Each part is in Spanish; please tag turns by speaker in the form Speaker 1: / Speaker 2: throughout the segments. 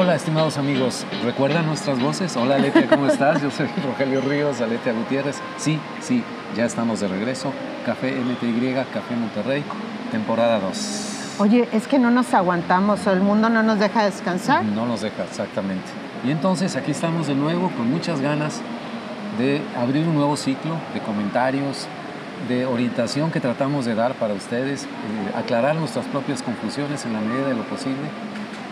Speaker 1: Hola, estimados amigos. ¿Recuerdan nuestras voces? Hola, Aletia, ¿cómo estás? Yo soy Rogelio Ríos, Aletia Gutiérrez. Sí, sí, ya estamos de regreso. Café MTY, Café Monterrey, temporada 2.
Speaker 2: Oye, es que no nos aguantamos, el mundo no nos deja descansar.
Speaker 1: No nos deja, exactamente. Y entonces aquí estamos de nuevo con muchas ganas de abrir un nuevo ciclo de comentarios, de orientación que tratamos de dar para ustedes, eh, aclarar nuestras propias confusiones en la medida de lo posible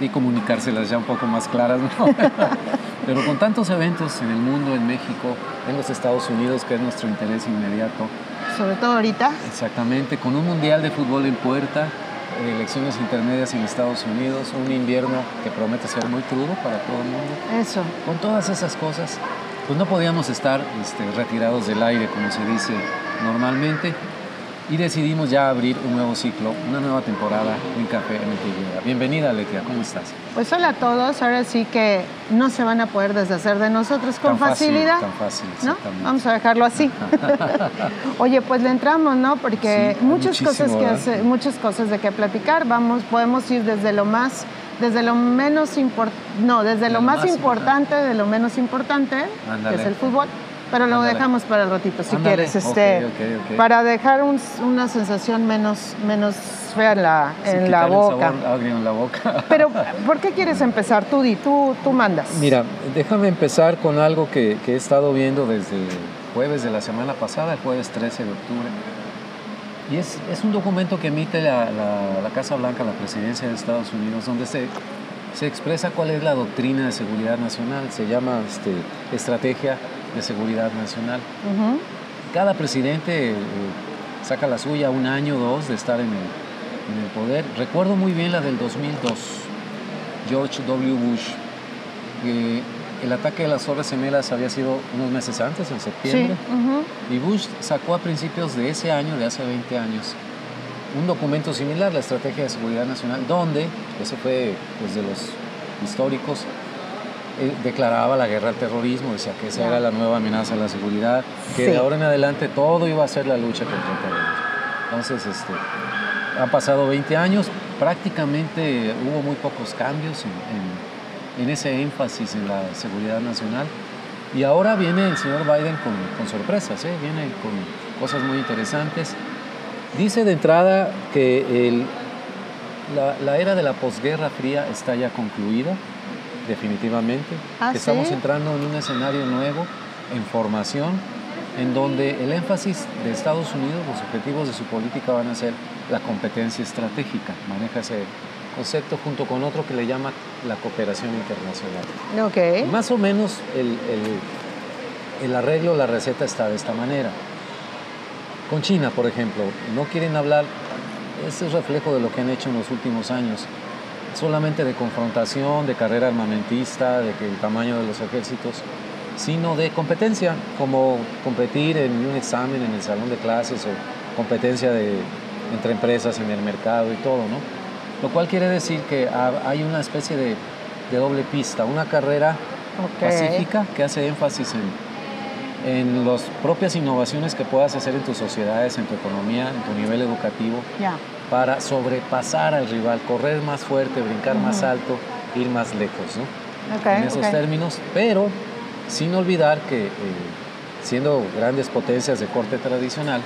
Speaker 1: y comunicárselas ya un poco más claras. ¿no? Pero con tantos eventos en el mundo, en México, en los Estados Unidos, que es nuestro interés inmediato.
Speaker 2: Sobre todo ahorita.
Speaker 1: Exactamente, con un mundial de fútbol en puerta, elecciones intermedias en Estados Unidos, un invierno que promete ser muy crudo para todo el mundo.
Speaker 2: Eso.
Speaker 1: Con todas esas cosas, pues no podíamos estar este, retirados del aire, como se dice normalmente, y decidimos ya abrir un nuevo ciclo, una nueva temporada en Café MTY. Bienvenida, Letia, ¿cómo estás?
Speaker 2: Pues hola a todos, ahora sí que no se van a poder deshacer de nosotros con
Speaker 1: Tan fácil,
Speaker 2: facilidad.
Speaker 1: tan fácil,
Speaker 2: ¿no? Vamos a dejarlo así. Oye, pues le entramos, ¿no? Porque
Speaker 1: Sí,
Speaker 2: muchas cosas que hace- muchas cosas de qué platicar. Vamos, podemos ir desde lo más, desde lo menos importante, no, desde lo más, importante, de lo menos importante, que es el fútbol. Pero lo
Speaker 1: Ándale.
Speaker 2: dejamos para el ratito, si
Speaker 1: Ándale,
Speaker 2: quieres, este,
Speaker 1: ok, ok.
Speaker 2: para dejar un- una sensación menos, menos fea en la,
Speaker 1: Sí,
Speaker 2: en la
Speaker 1: el
Speaker 2: boca.
Speaker 1: sabor en la boca.
Speaker 2: Pero, ¿por qué quieres empezar? Tú di, tú, tú mandas.
Speaker 1: Mira, déjame empezar con algo que, que he estado viendo desde el jueves de la semana pasada, el jueves 13 de octubre. Y es, es un documento que emite la, la- la Casa Blanca, la presidencia de Estados Unidos, donde se, se expresa cuál es la doctrina de seguridad nacional. Se llama este, Estrategia de Seguridad Nacional. Cada presidente eh, saca la suya un año o dos de estar en el, en el poder. Recuerdo muy bien la del 2002, George W. Bush. el ataque de las Torres Gemelas había sido unos meses antes, en
Speaker 2: Sí.
Speaker 1: septiembre. Y Bush sacó a principios de ese año, de hace 20 años, un documento similar, la Estrategia de Seguridad Nacional, donde, ese fue pues, de los históricos, eh, declaraba la guerra al terrorismo, decía que esa era la nueva amenaza a la seguridad, que
Speaker 2: Sí.
Speaker 1: de ahora en adelante todo iba a ser la lucha contra el terrorismo. Entonces, este, han pasado 20 años, prácticamente hubo muy pocos cambios en, en- en ese énfasis en la seguridad nacional. Y ahora viene el señor Biden con, con sorpresas, ¿eh? viene con cosas muy interesantes. Dice de entrada que el- la, la era de la posguerra fría está ya concluida, definitivamente.
Speaker 2: ¿Ah,
Speaker 1: estamos
Speaker 2: sí?
Speaker 1: entrando en un escenario nuevo, en formación, en donde el énfasis de Estados Unidos, los objetivos de su política van a ser la competencia estratégica. Maneja ese concepto junto con otro que le llama la cooperación internacional. Más o menos el, el- el arreglo, la receta está de esta manera. Con China, por ejemplo, no quieren hablar, este es reflejo de lo que han hecho en los últimos años, solamente de confrontación, de carrera armamentista, de que el tamaño de los ejércitos, sino de competencia, como competir en un examen en el salón de clases o competencia de, entre empresas en el mercado y todo, ¿no? Lo cual quiere decir que ha- hay una especie de, de doble pista, una carrera
Speaker 2: Ok.
Speaker 1: pacífica que hace énfasis en, en las propias innovaciones que puedas hacer en tus sociedades, en tu economía, en tu nivel educativo,
Speaker 2: Ya.
Speaker 1: Para sobrepasar al rival, correr más fuerte, brincar más alto, ir más lejos, ¿no?
Speaker 2: Ok.
Speaker 1: en esos
Speaker 2: ok.
Speaker 1: términos, pero sin olvidar que eh, siendo grandes potencias de corte tradicional,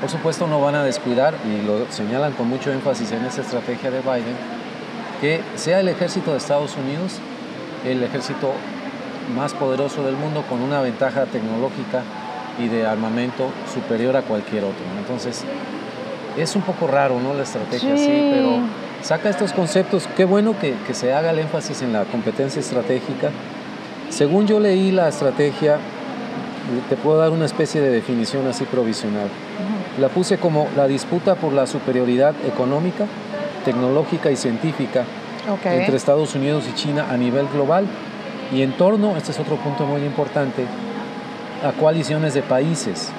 Speaker 1: por supuesto no van a descuidar, y lo señalan con mucho énfasis en esa estrategia de Biden, que sea el ejército de Estados Unidos el ejército más poderoso del mundo con una ventaja tecnológica y de armamento superior a cualquier otro. Entonces, es un poco raro, ¿no? La estrategia
Speaker 2: Sí.
Speaker 1: pero saca estos conceptos. Qué bueno que, que se haga el énfasis en la competencia estratégica. Según yo leí la estrategia, te puedo dar una especie de definición así provisional. La puse como la disputa por la superioridad económica, tecnológica y científica entre Estados Unidos y China a nivel global y en torno, este es otro punto muy importante, a coaliciones de países,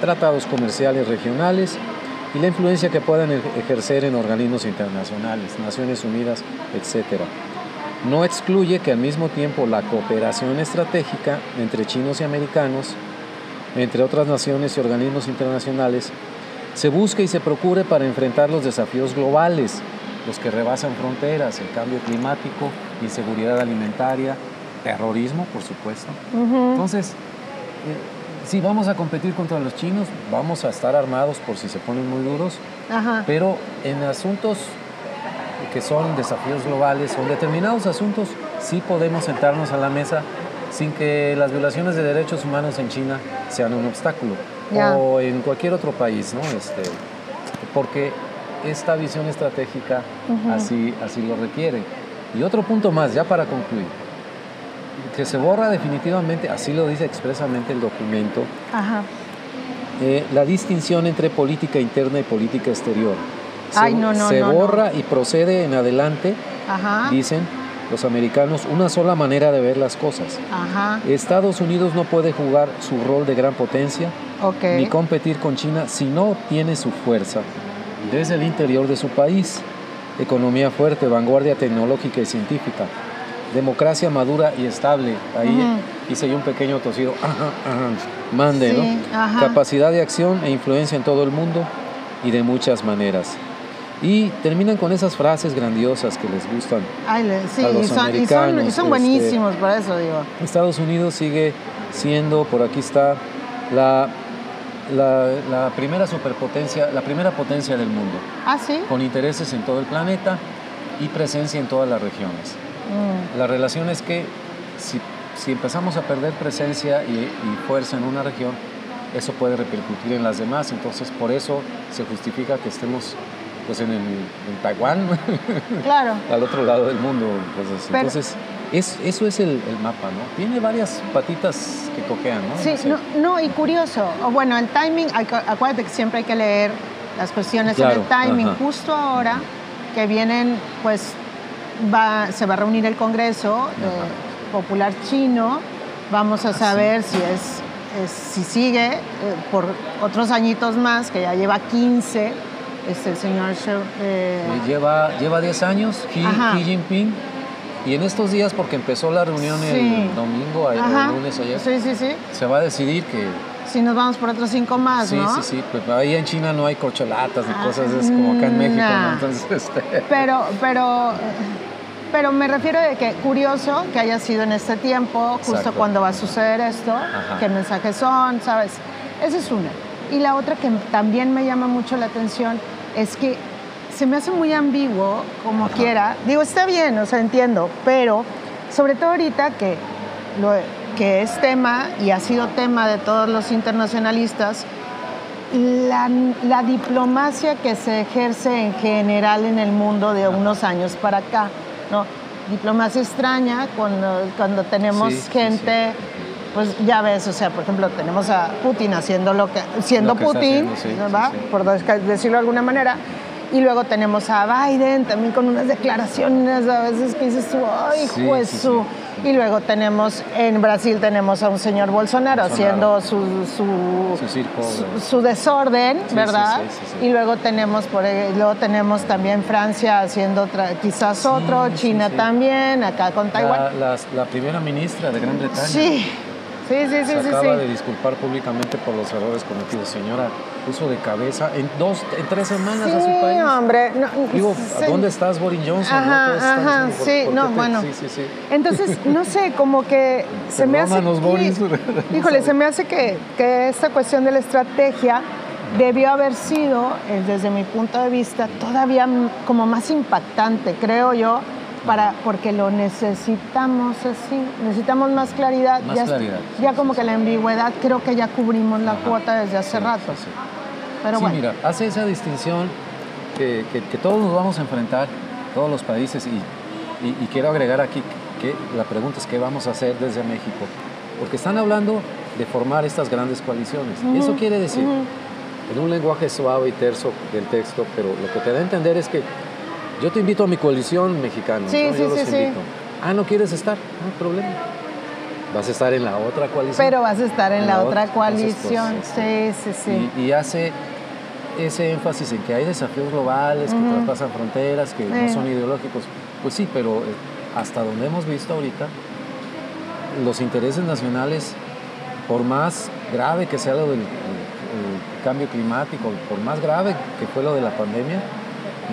Speaker 1: tratados comerciales regionales y la influencia que puedan e- ejercer en organismos internacionales, Naciones Unidas, etc. No excluye que al mismo tiempo la cooperación estratégica entre chinos y americanos, entre otras naciones y organismos internacionales, se busque y se procure para enfrentar los desafíos globales los que rebasan fronteras, el cambio climático, inseguridad alimentaria, terrorismo, por supuesto. Entonces, eh, si vamos a competir contra los chinos, vamos a estar armados por si se ponen muy duros, pero en asuntos que son desafíos globales o en determinados asuntos, sí podemos sentarnos a la mesa sin que las violaciones de derechos humanos en China sean un obstáculo. O en cualquier otro país, ¿no? Este, porque esta visión estratégica así, así lo requiere. Y otro punto más, ya para concluir, que se borra definitivamente, así lo dice expresamente el documento, eh, la distinción entre política interna y política exterior. Se, se borra y procede en adelante, dicen, los americanos una sola manera de ver las cosas. Estados Unidos no puede jugar su rol de gran potencia ni competir con China si no tiene su fuerza desde el interior de su país. Economía fuerte, vanguardia tecnológica y científica, democracia madura y estable. Ahí hice yo un pequeño tosido. Mande, ¿no? Capacidad de acción e influencia en todo el mundo y de muchas maneras. Y terminan con esas frases grandiosas que les gustan sí, a los y son, americanos.
Speaker 2: Y son, buenísimos, por eso digo.
Speaker 1: Estados Unidos sigue siendo, por aquí está, la, la, primera superpotencia, la primera potencia del mundo.
Speaker 2: Ah, sí.
Speaker 1: Con intereses en todo el planeta y presencia en todas las regiones. Mm. La relación es que si, si, empezamos a perder presencia y, y fuerza en una región, eso puede repercutir en las demás. Entonces, por eso se justifica que estemos pues en, Taiwán,
Speaker 2: claro.
Speaker 1: al otro lado del mundo. Pues, entonces, es, eso es el, mapa, ¿no? Tiene varias patitas que cojean, ¿no?
Speaker 2: Sí, no, y curioso. Bueno, el timing, acuérdate que siempre hay que leer las cuestiones en el timing. Justo ahora que vienen, pues va, se va a reunir el Congreso Popular Chino, vamos a ah, saber si es, si sigue eh, por otros añitos más, que ya lleva 15 este, el señor
Speaker 1: eh... lleva, lleva 10 años, Xi, Jinping, y en estos días, porque empezó la reunión el domingo, el lunes ayer,
Speaker 2: sí, sí, sí.
Speaker 1: se va a decidir que...
Speaker 2: Si nos vamos por otros cinco más,
Speaker 1: sí,
Speaker 2: ¿no?
Speaker 1: Sí, sí, pues ahí en China no hay corcholatas ni ah, cosas, es como acá en México, Entonces, este...
Speaker 2: Pero, pero... Pero me refiero de que curioso que haya sido en este tiempo, justo cuando va a suceder esto, qué mensajes son, ¿sabes? Esa es una. Y la otra que también me llama mucho la atención es que se me hace muy ambiguo, como quiera. Digo, está bien, o sea, entiendo, pero sobre todo ahorita que, lo, que es tema y ha sido tema de todos los internacionalistas, la, la, diplomacia que se ejerce en general en el mundo de unos años para acá, ¿no? Diplomacia extraña cuando, cuando tenemos gente pues ya ves, o sea, por ejemplo, tenemos a Putin haciendo lo que, siendo Putin, ¿verdad? Por decirlo de alguna manera. Y luego tenemos a Biden también con unas declaraciones a veces que dices ay, juez Y luego tenemos, en Brasil tenemos a un señor Bolsonaro, haciendo su, su, desorden, ¿verdad? Y luego tenemos, por, luego tenemos también Francia haciendo quizás otro, China también, acá con Taiwán.
Speaker 1: La, la primera ministra de Gran Bretaña.
Speaker 2: Sí. Sí, sí, sí.
Speaker 1: Se acaba de disculpar públicamente por los errores cometidos. Señora, puso de cabeza en dos, en tres semanas a su país.
Speaker 2: hombre.
Speaker 1: Digo, ¿a dónde estás, Boris Johnson?
Speaker 2: Ajá, ajá, sí, no, bueno. Sí, sí, sí. Entonces, no sé, como que se me hace...
Speaker 1: Boris.
Speaker 2: híjole, se me hace que, que esta cuestión de la estrategia debió haber sido, eh, desde mi punto de vista, todavía como más impactante, creo yo, para, porque lo necesitamos así, necesitamos más claridad.
Speaker 1: Más
Speaker 2: ya,
Speaker 1: claridad.
Speaker 2: Ya como que la ambigüedad creo que ya cubrimos la cuota desde hace rato.
Speaker 1: Sí,
Speaker 2: Pero
Speaker 1: bueno. mira, hace esa distinción que, que, todos nos vamos a enfrentar, todos los países, y, y, quiero agregar aquí que la pregunta es qué vamos a hacer desde México, porque están hablando de formar estas grandes coaliciones. y eso quiere decir, en un lenguaje suave y terso del texto, pero lo que te da a entender es que yo te invito a mi coalición mexicana.
Speaker 2: Sí, sí, sí, sí.
Speaker 1: Ah, ¿no quieres estar? No hay problema. Vas a estar en la otra coalición.
Speaker 2: Pero vas a estar en, la, otra, coalición. sí, sí, sí.
Speaker 1: Y, hace ese énfasis en que hay desafíos globales, que traspasan fronteras, que no son ideológicos. Pues sí, pero eh, hasta donde hemos visto ahorita, los intereses nacionales, por más grave que sea lo del cambio climático, por más grave que fue lo de la pandemia,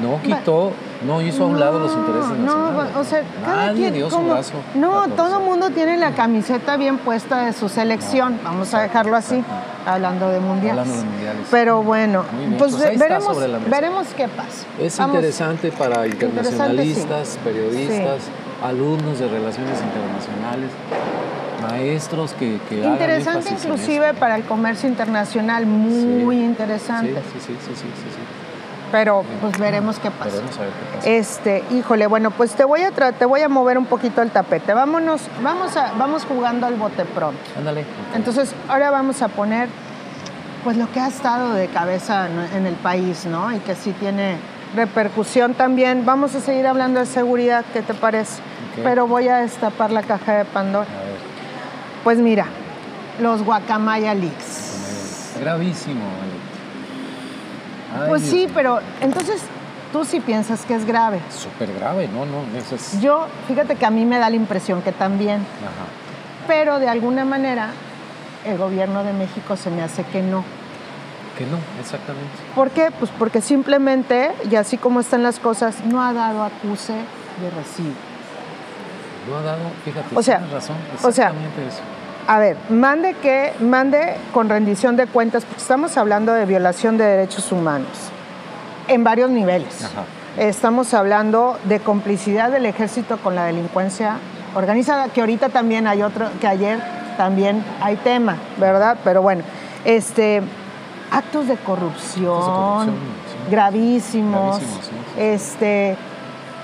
Speaker 1: no quitó no hizo a un lado los intereses nacionales.
Speaker 2: No, o sea, cada
Speaker 1: Nadie
Speaker 2: quien,
Speaker 1: dio su
Speaker 2: como-
Speaker 1: brazo.
Speaker 2: No, todo el mundo tiene la camiseta bien puesta de su selección. Vamos a dejarlo así, hablando de mundiales.
Speaker 1: Hablando de mundiales.
Speaker 2: Pero bueno, pues,
Speaker 1: pues
Speaker 2: veremos, veremos qué pasa.
Speaker 1: Es
Speaker 2: Vamos-
Speaker 1: interesante para internacionalistas,
Speaker 2: sí.
Speaker 1: periodistas, alumnos de relaciones internacionales, maestros que, que
Speaker 2: Interesante inclusive para el comercio internacional, muy
Speaker 1: Sí.
Speaker 2: interesante.
Speaker 1: Sí, sí, sí, sí, sí, sí, sí.
Speaker 2: Pero pues veremos qué pasa.
Speaker 1: Veremos a ver qué pasa.
Speaker 2: Este, híjole, bueno, pues te voy a tra- te voy a mover un poquito el tapete. Vámonos, vamos a, vamos jugando al bote pronto.
Speaker 1: Ándale.
Speaker 2: Entonces, ahora vamos a poner pues lo que ha estado de cabeza en, el país, ¿no? Y que sí tiene repercusión también. Vamos a seguir hablando de seguridad, ¿qué te parece? Pero voy a destapar la caja de Pandora.
Speaker 1: A ver,
Speaker 2: Pues mira, los Guacamaya Leaks.
Speaker 1: gravísimo. Ay,
Speaker 2: Pues sí, pero entonces tú sí piensas que es grave.
Speaker 1: Súper grave, no, no, eso es...
Speaker 2: Yo, fíjate que a mí me da la impresión que también,
Speaker 1: Ajá.
Speaker 2: pero de alguna manera el gobierno de México se me hace que no.
Speaker 1: Que no, exactamente.
Speaker 2: ¿Por qué? Pues porque simplemente, y así como están las cosas, no ha dado acuse de recibo.
Speaker 1: No ha dado, fíjate,
Speaker 2: O sea,
Speaker 1: tienes razón,
Speaker 2: o sea,
Speaker 1: exactamente eso.
Speaker 2: A ver, mande que, mande con rendición de cuentas, porque estamos hablando de violación de derechos humanos en varios niveles.
Speaker 1: Ajá.
Speaker 2: Estamos hablando de complicidad del ejército con la delincuencia organizada, que ahorita también hay otro, que ayer también hay tema, ¿verdad? Pero bueno, este, actos de corrupción,
Speaker 1: Actos de corrupción, sí.
Speaker 2: gravísimos,
Speaker 1: Gravísimos, sí, sí.
Speaker 2: este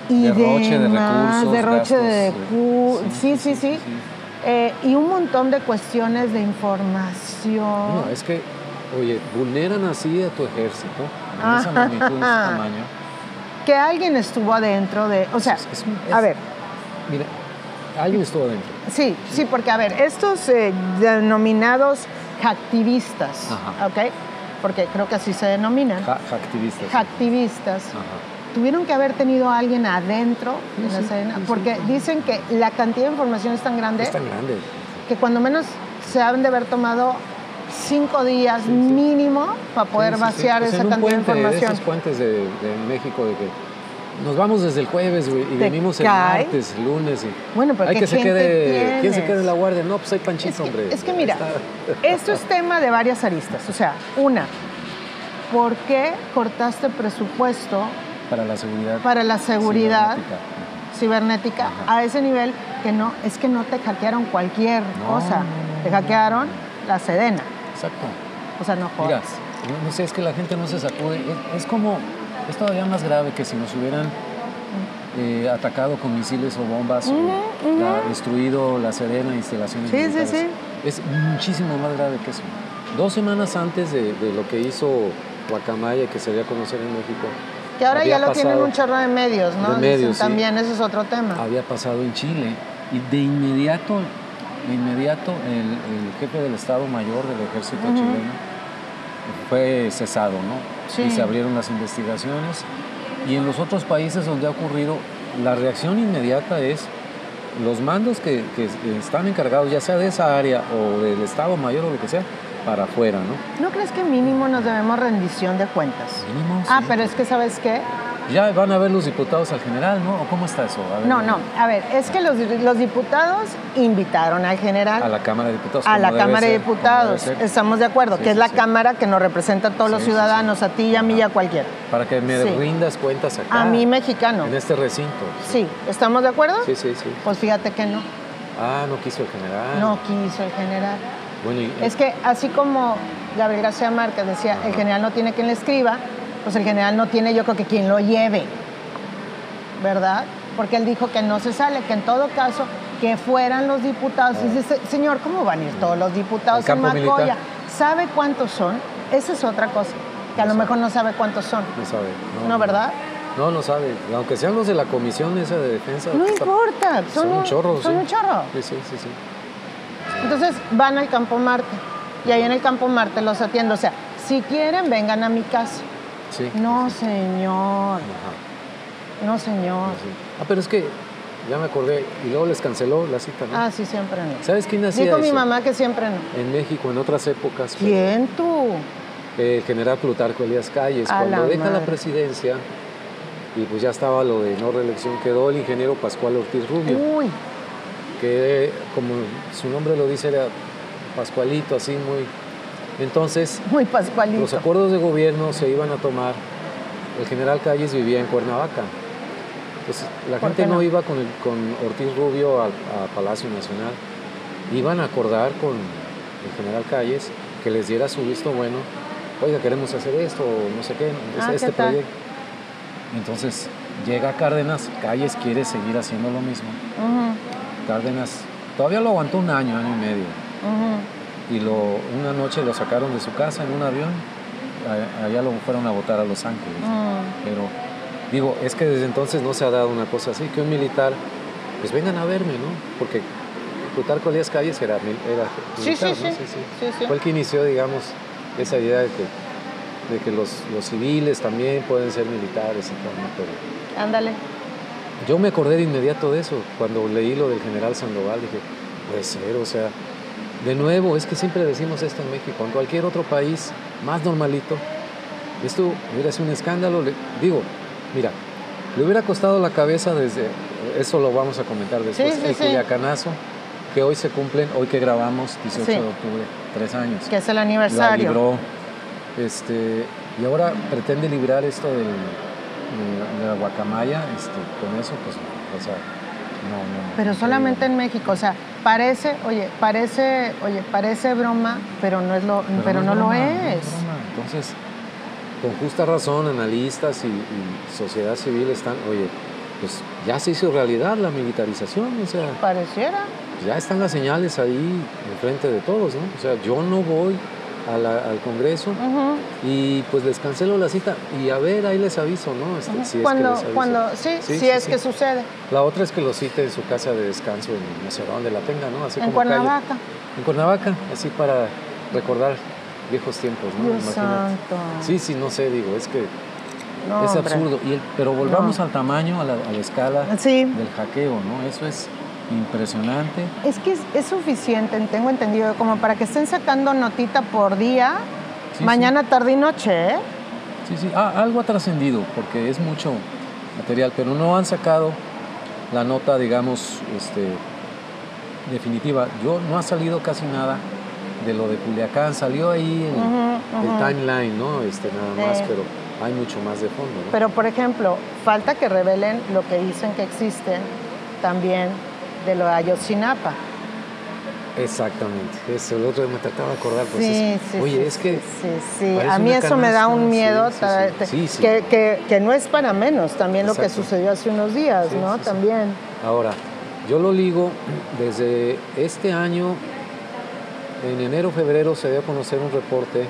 Speaker 2: y
Speaker 1: Derroche de recursos,
Speaker 2: derroche de
Speaker 1: gastos,
Speaker 2: recu-
Speaker 1: eh,
Speaker 2: sí, sí, sí, Eh, y un montón de cuestiones de información.
Speaker 1: No, es que, oye, vulneran así a tu ejército, en esa magnitud, en ese tamaño.
Speaker 2: Que alguien estuvo adentro de, o sea,
Speaker 1: Es- es un-
Speaker 2: a ver,
Speaker 1: Mira, alguien estuvo adentro.
Speaker 2: sí, sí, porque a ver, estos eh, denominados hacktivistas,
Speaker 1: Ajá.
Speaker 2: ¿ok? Porque creo que así se denominan,
Speaker 1: activistas.
Speaker 2: hacktivistas,
Speaker 1: Ajá.
Speaker 2: Tuvieron que haber tenido a alguien adentro de la escena,
Speaker 1: sí,
Speaker 2: porque dicen que la cantidad de información es tan grande
Speaker 1: Es tan grande.
Speaker 2: que cuando menos se han de haber tomado cinco días mínimo para poder
Speaker 1: Sí, sí, sí.
Speaker 2: vaciar
Speaker 1: Pues
Speaker 2: esa
Speaker 1: en un
Speaker 2: cantidad
Speaker 1: puente,
Speaker 2: de información.
Speaker 1: esos puentes de, de México de que nos vamos desde el jueves güey, y venimos el
Speaker 2: cae.
Speaker 1: martes, lunes y
Speaker 2: Bueno, pero
Speaker 1: hay
Speaker 2: ¿qué
Speaker 1: que se quede, ¿quién se quede en la guardia? No, pues hay panchito,
Speaker 2: Es que,
Speaker 1: hombre.
Speaker 2: es que mira,
Speaker 1: Está-
Speaker 2: esto es tema de varias aristas. O sea, una, ¿por qué cortaste presupuesto
Speaker 1: para la seguridad.
Speaker 2: para la seguridad
Speaker 1: cibernética.
Speaker 2: a ese nivel que no, es que no te hackearon cualquier
Speaker 1: No,
Speaker 2: cosa, te hackearon la Sedena.
Speaker 1: Exacto.
Speaker 2: O sea, no jodas.
Speaker 1: no, no sé, es que la gente no se sacude. Es, es como, es todavía más grave que si nos hubieran eh, atacado con misiles o bombas, o la- destruido la Serena, instalaciones
Speaker 2: Sí, sí,
Speaker 1: militares.
Speaker 2: sí.
Speaker 1: Es muchísimo más grave que eso. Dos semanas antes de, de lo que hizo Guacamaya, que se dio a conocer en México,
Speaker 2: Que ahora ya lo tienen un chorro de medios, ¿no?
Speaker 1: de
Speaker 2: Dicen
Speaker 1: medios, sí.
Speaker 2: también, ese es otro tema.
Speaker 1: había pasado en Chile y de inmediato, de inmediato el, el jefe del Estado Mayor del Ejército chileno fue cesado, ¿no?
Speaker 2: Sí.
Speaker 1: Y se abrieron las investigaciones y en los otros países donde ha ocurrido la reacción inmediata es los mandos que, que están encargados, ya sea de esa área o del Estado Mayor o lo que sea, para afuera, ¿no?
Speaker 2: ¿No crees que mínimo nos debemos rendición de cuentas?
Speaker 1: Mínimo,
Speaker 2: Ah,
Speaker 1: sí.
Speaker 2: pero es que, ¿sabes qué?
Speaker 1: Ya van a ver los diputados al general, ¿no? ¿O cómo está eso? Ver,
Speaker 2: No, no, a ver, es que los, los diputados invitaron al general
Speaker 1: A la Cámara de Diputados.
Speaker 2: a la Cámara de
Speaker 1: ser,
Speaker 2: Diputados. Estamos de acuerdo,
Speaker 1: Sí,
Speaker 2: que es la. Cámara que nos representa a todos los ciudadanos, a ti y a mí y a cualquiera.
Speaker 1: Para que me rindas cuentas acá.
Speaker 2: A mí mexicano.
Speaker 1: En este recinto.
Speaker 2: Sí, ¿estamos de acuerdo?
Speaker 1: Sí, sí, sí.
Speaker 2: Pues fíjate que no,
Speaker 1: Ah, no quiso el general.
Speaker 2: no quiso el general.
Speaker 1: Bueno, y,
Speaker 2: Es que así como Gabriel García Márquez decía, el general no tiene quien le escriba, pues el general no tiene yo creo que quien lo lleve, ¿verdad? Porque él dijo que no se sale, que en todo caso que fueran los diputados. Y dice, señor, ¿cómo van a ir todos los diputados en Macoya?
Speaker 1: militar.
Speaker 2: ¿Sabe cuántos son? Esa es otra cosa, que a lo mejor no sabe cuántos son.
Speaker 1: no sabe.
Speaker 2: No, ¿verdad?
Speaker 1: No, no sabe. Aunque sean los de la comisión esa de defensa.
Speaker 2: No importa, son,
Speaker 1: Son un chorro,
Speaker 2: Son
Speaker 1: sí.
Speaker 2: un chorro.
Speaker 1: Sí, sí, sí, sí.
Speaker 2: Entonces van al Campo Marte y ahí en el Campo Marte los atiendo. O sea, si quieren, vengan a mi casa.
Speaker 1: Sí.
Speaker 2: No, señor.
Speaker 1: Ajá,
Speaker 2: No, señor.
Speaker 1: sí. Ah, pero es que ya me acordé. Y luego les canceló la cita, ¿no?
Speaker 2: Ah, sí, siempre no.
Speaker 1: ¿Sabes quién hacía
Speaker 2: Dijo mi
Speaker 1: eso?
Speaker 2: mamá que siempre no.
Speaker 1: En México, en otras épocas. pues,
Speaker 2: ¿Quién tú?
Speaker 1: el general Plutarco Elías Calles,
Speaker 2: A
Speaker 1: cuando
Speaker 2: la
Speaker 1: deja la presidencia, y pues ya estaba lo de no reelección, quedó el ingeniero Pascual Ortiz Rubio.
Speaker 2: Uy.
Speaker 1: Que como su nombre lo dice era Pascualito, así muy... Entonces,
Speaker 2: muy Pascualito.
Speaker 1: los acuerdos de gobierno se iban a tomar, el general Calles vivía en Cuernavaca. Pues la gente no? iba con, con Ortiz Rubio a, Palacio Nacional, iban a acordar con el general Calles que les diera su visto bueno, oiga, queremos hacer esto, o no sé qué,
Speaker 2: ah,
Speaker 1: este proyecto. Entonces llega Cárdenas, Calles quiere seguir haciendo lo mismo. Cárdenas todavía lo aguantó un año, año y medio. Y lo, una noche lo sacaron de su casa en un avión, allá lo fueron a votar a Los Ángeles. Pero digo, es que desde entonces no se ha dado una cosa así, que un militar, pues vengan a verme, ¿no? Porque Plutarco Elías Calles era, era
Speaker 2: militar,
Speaker 1: sí, sí, sí. Fue el que inició, digamos, esa idea de que de que los, civiles también pueden ser militares y todo, pero...
Speaker 2: Ándale.
Speaker 1: Yo me acordé de inmediato de eso, cuando leí lo del general Sandoval, dije, puede ser, o sea, de nuevo, es que siempre decimos esto en México, en cualquier otro país más normalito, esto hubiera sido un escándalo, digo, mira, le hubiera costado la cabeza desde, eso lo vamos a comentar después,
Speaker 2: sí, sí,
Speaker 1: el Culiacanazo, que hoy se cumplen, hoy que grabamos, 18 de octubre, tres años.
Speaker 2: Que es el aniversario.
Speaker 1: Este, y ahora pretende librar esto del, de, la guacamaya, este, con eso, pues, o sea, no, no.
Speaker 2: Pero solamente en México, o sea, parece, oye, parece, oye, parece broma, pero no es lo, pero, no, lo es.
Speaker 1: Entonces, con justa razón, analistas y, y, sociedad civil están, oye, pues ya se hizo realidad la militarización, o sea.
Speaker 2: Pareciera.
Speaker 1: Ya están las señales ahí enfrente de todos, ¿no? O sea, yo no voy al Congreso y pues les cancelo la cita y a ver, ahí les aviso, ¿no?
Speaker 2: Este, si cuando, es que cuando, sí, si es que sucede.
Speaker 1: La otra es que lo cite en su casa de descanso, en no sé dónde la tenga, ¿no?
Speaker 2: Así en Cuernavaca.
Speaker 1: En Cuernavaca, así para recordar viejos tiempos, ¿no?
Speaker 2: Dios santo.
Speaker 1: Sí, sí, no sé, digo, es que es absurdo. Y pero volvamos al tamaño, a la, a la escala del hackeo, ¿no? Eso es impresionante.
Speaker 2: Es que es, suficiente, tengo entendido, como para que estén sacando notita por día, mañana, tarde y noche, ¿eh?
Speaker 1: Sí, sí, ah, algo ha trascendido, porque es mucho material, pero no han sacado la nota, digamos, este, definitiva. Yo no ha salido casi nada de lo de Culiacán, salió ahí el, el timeline, ¿no? Este, nada más, pero hay mucho más de fondo.
Speaker 2: Pero, por ejemplo, falta que revelen lo que dicen que existen también de lo de Ayotzinapa.
Speaker 1: Exactamente, eso, el otro día me trataba de acordar. Pues
Speaker 2: sí,
Speaker 1: sí, Oye, es que.
Speaker 2: Sí, sí. A mí eso me da un miedo que, que, que, no es para menos también lo que sucedió hace unos días, ¿no? También.
Speaker 1: Ahora, yo lo ligo desde este año, en enero, febrero, se dio a conocer un reporte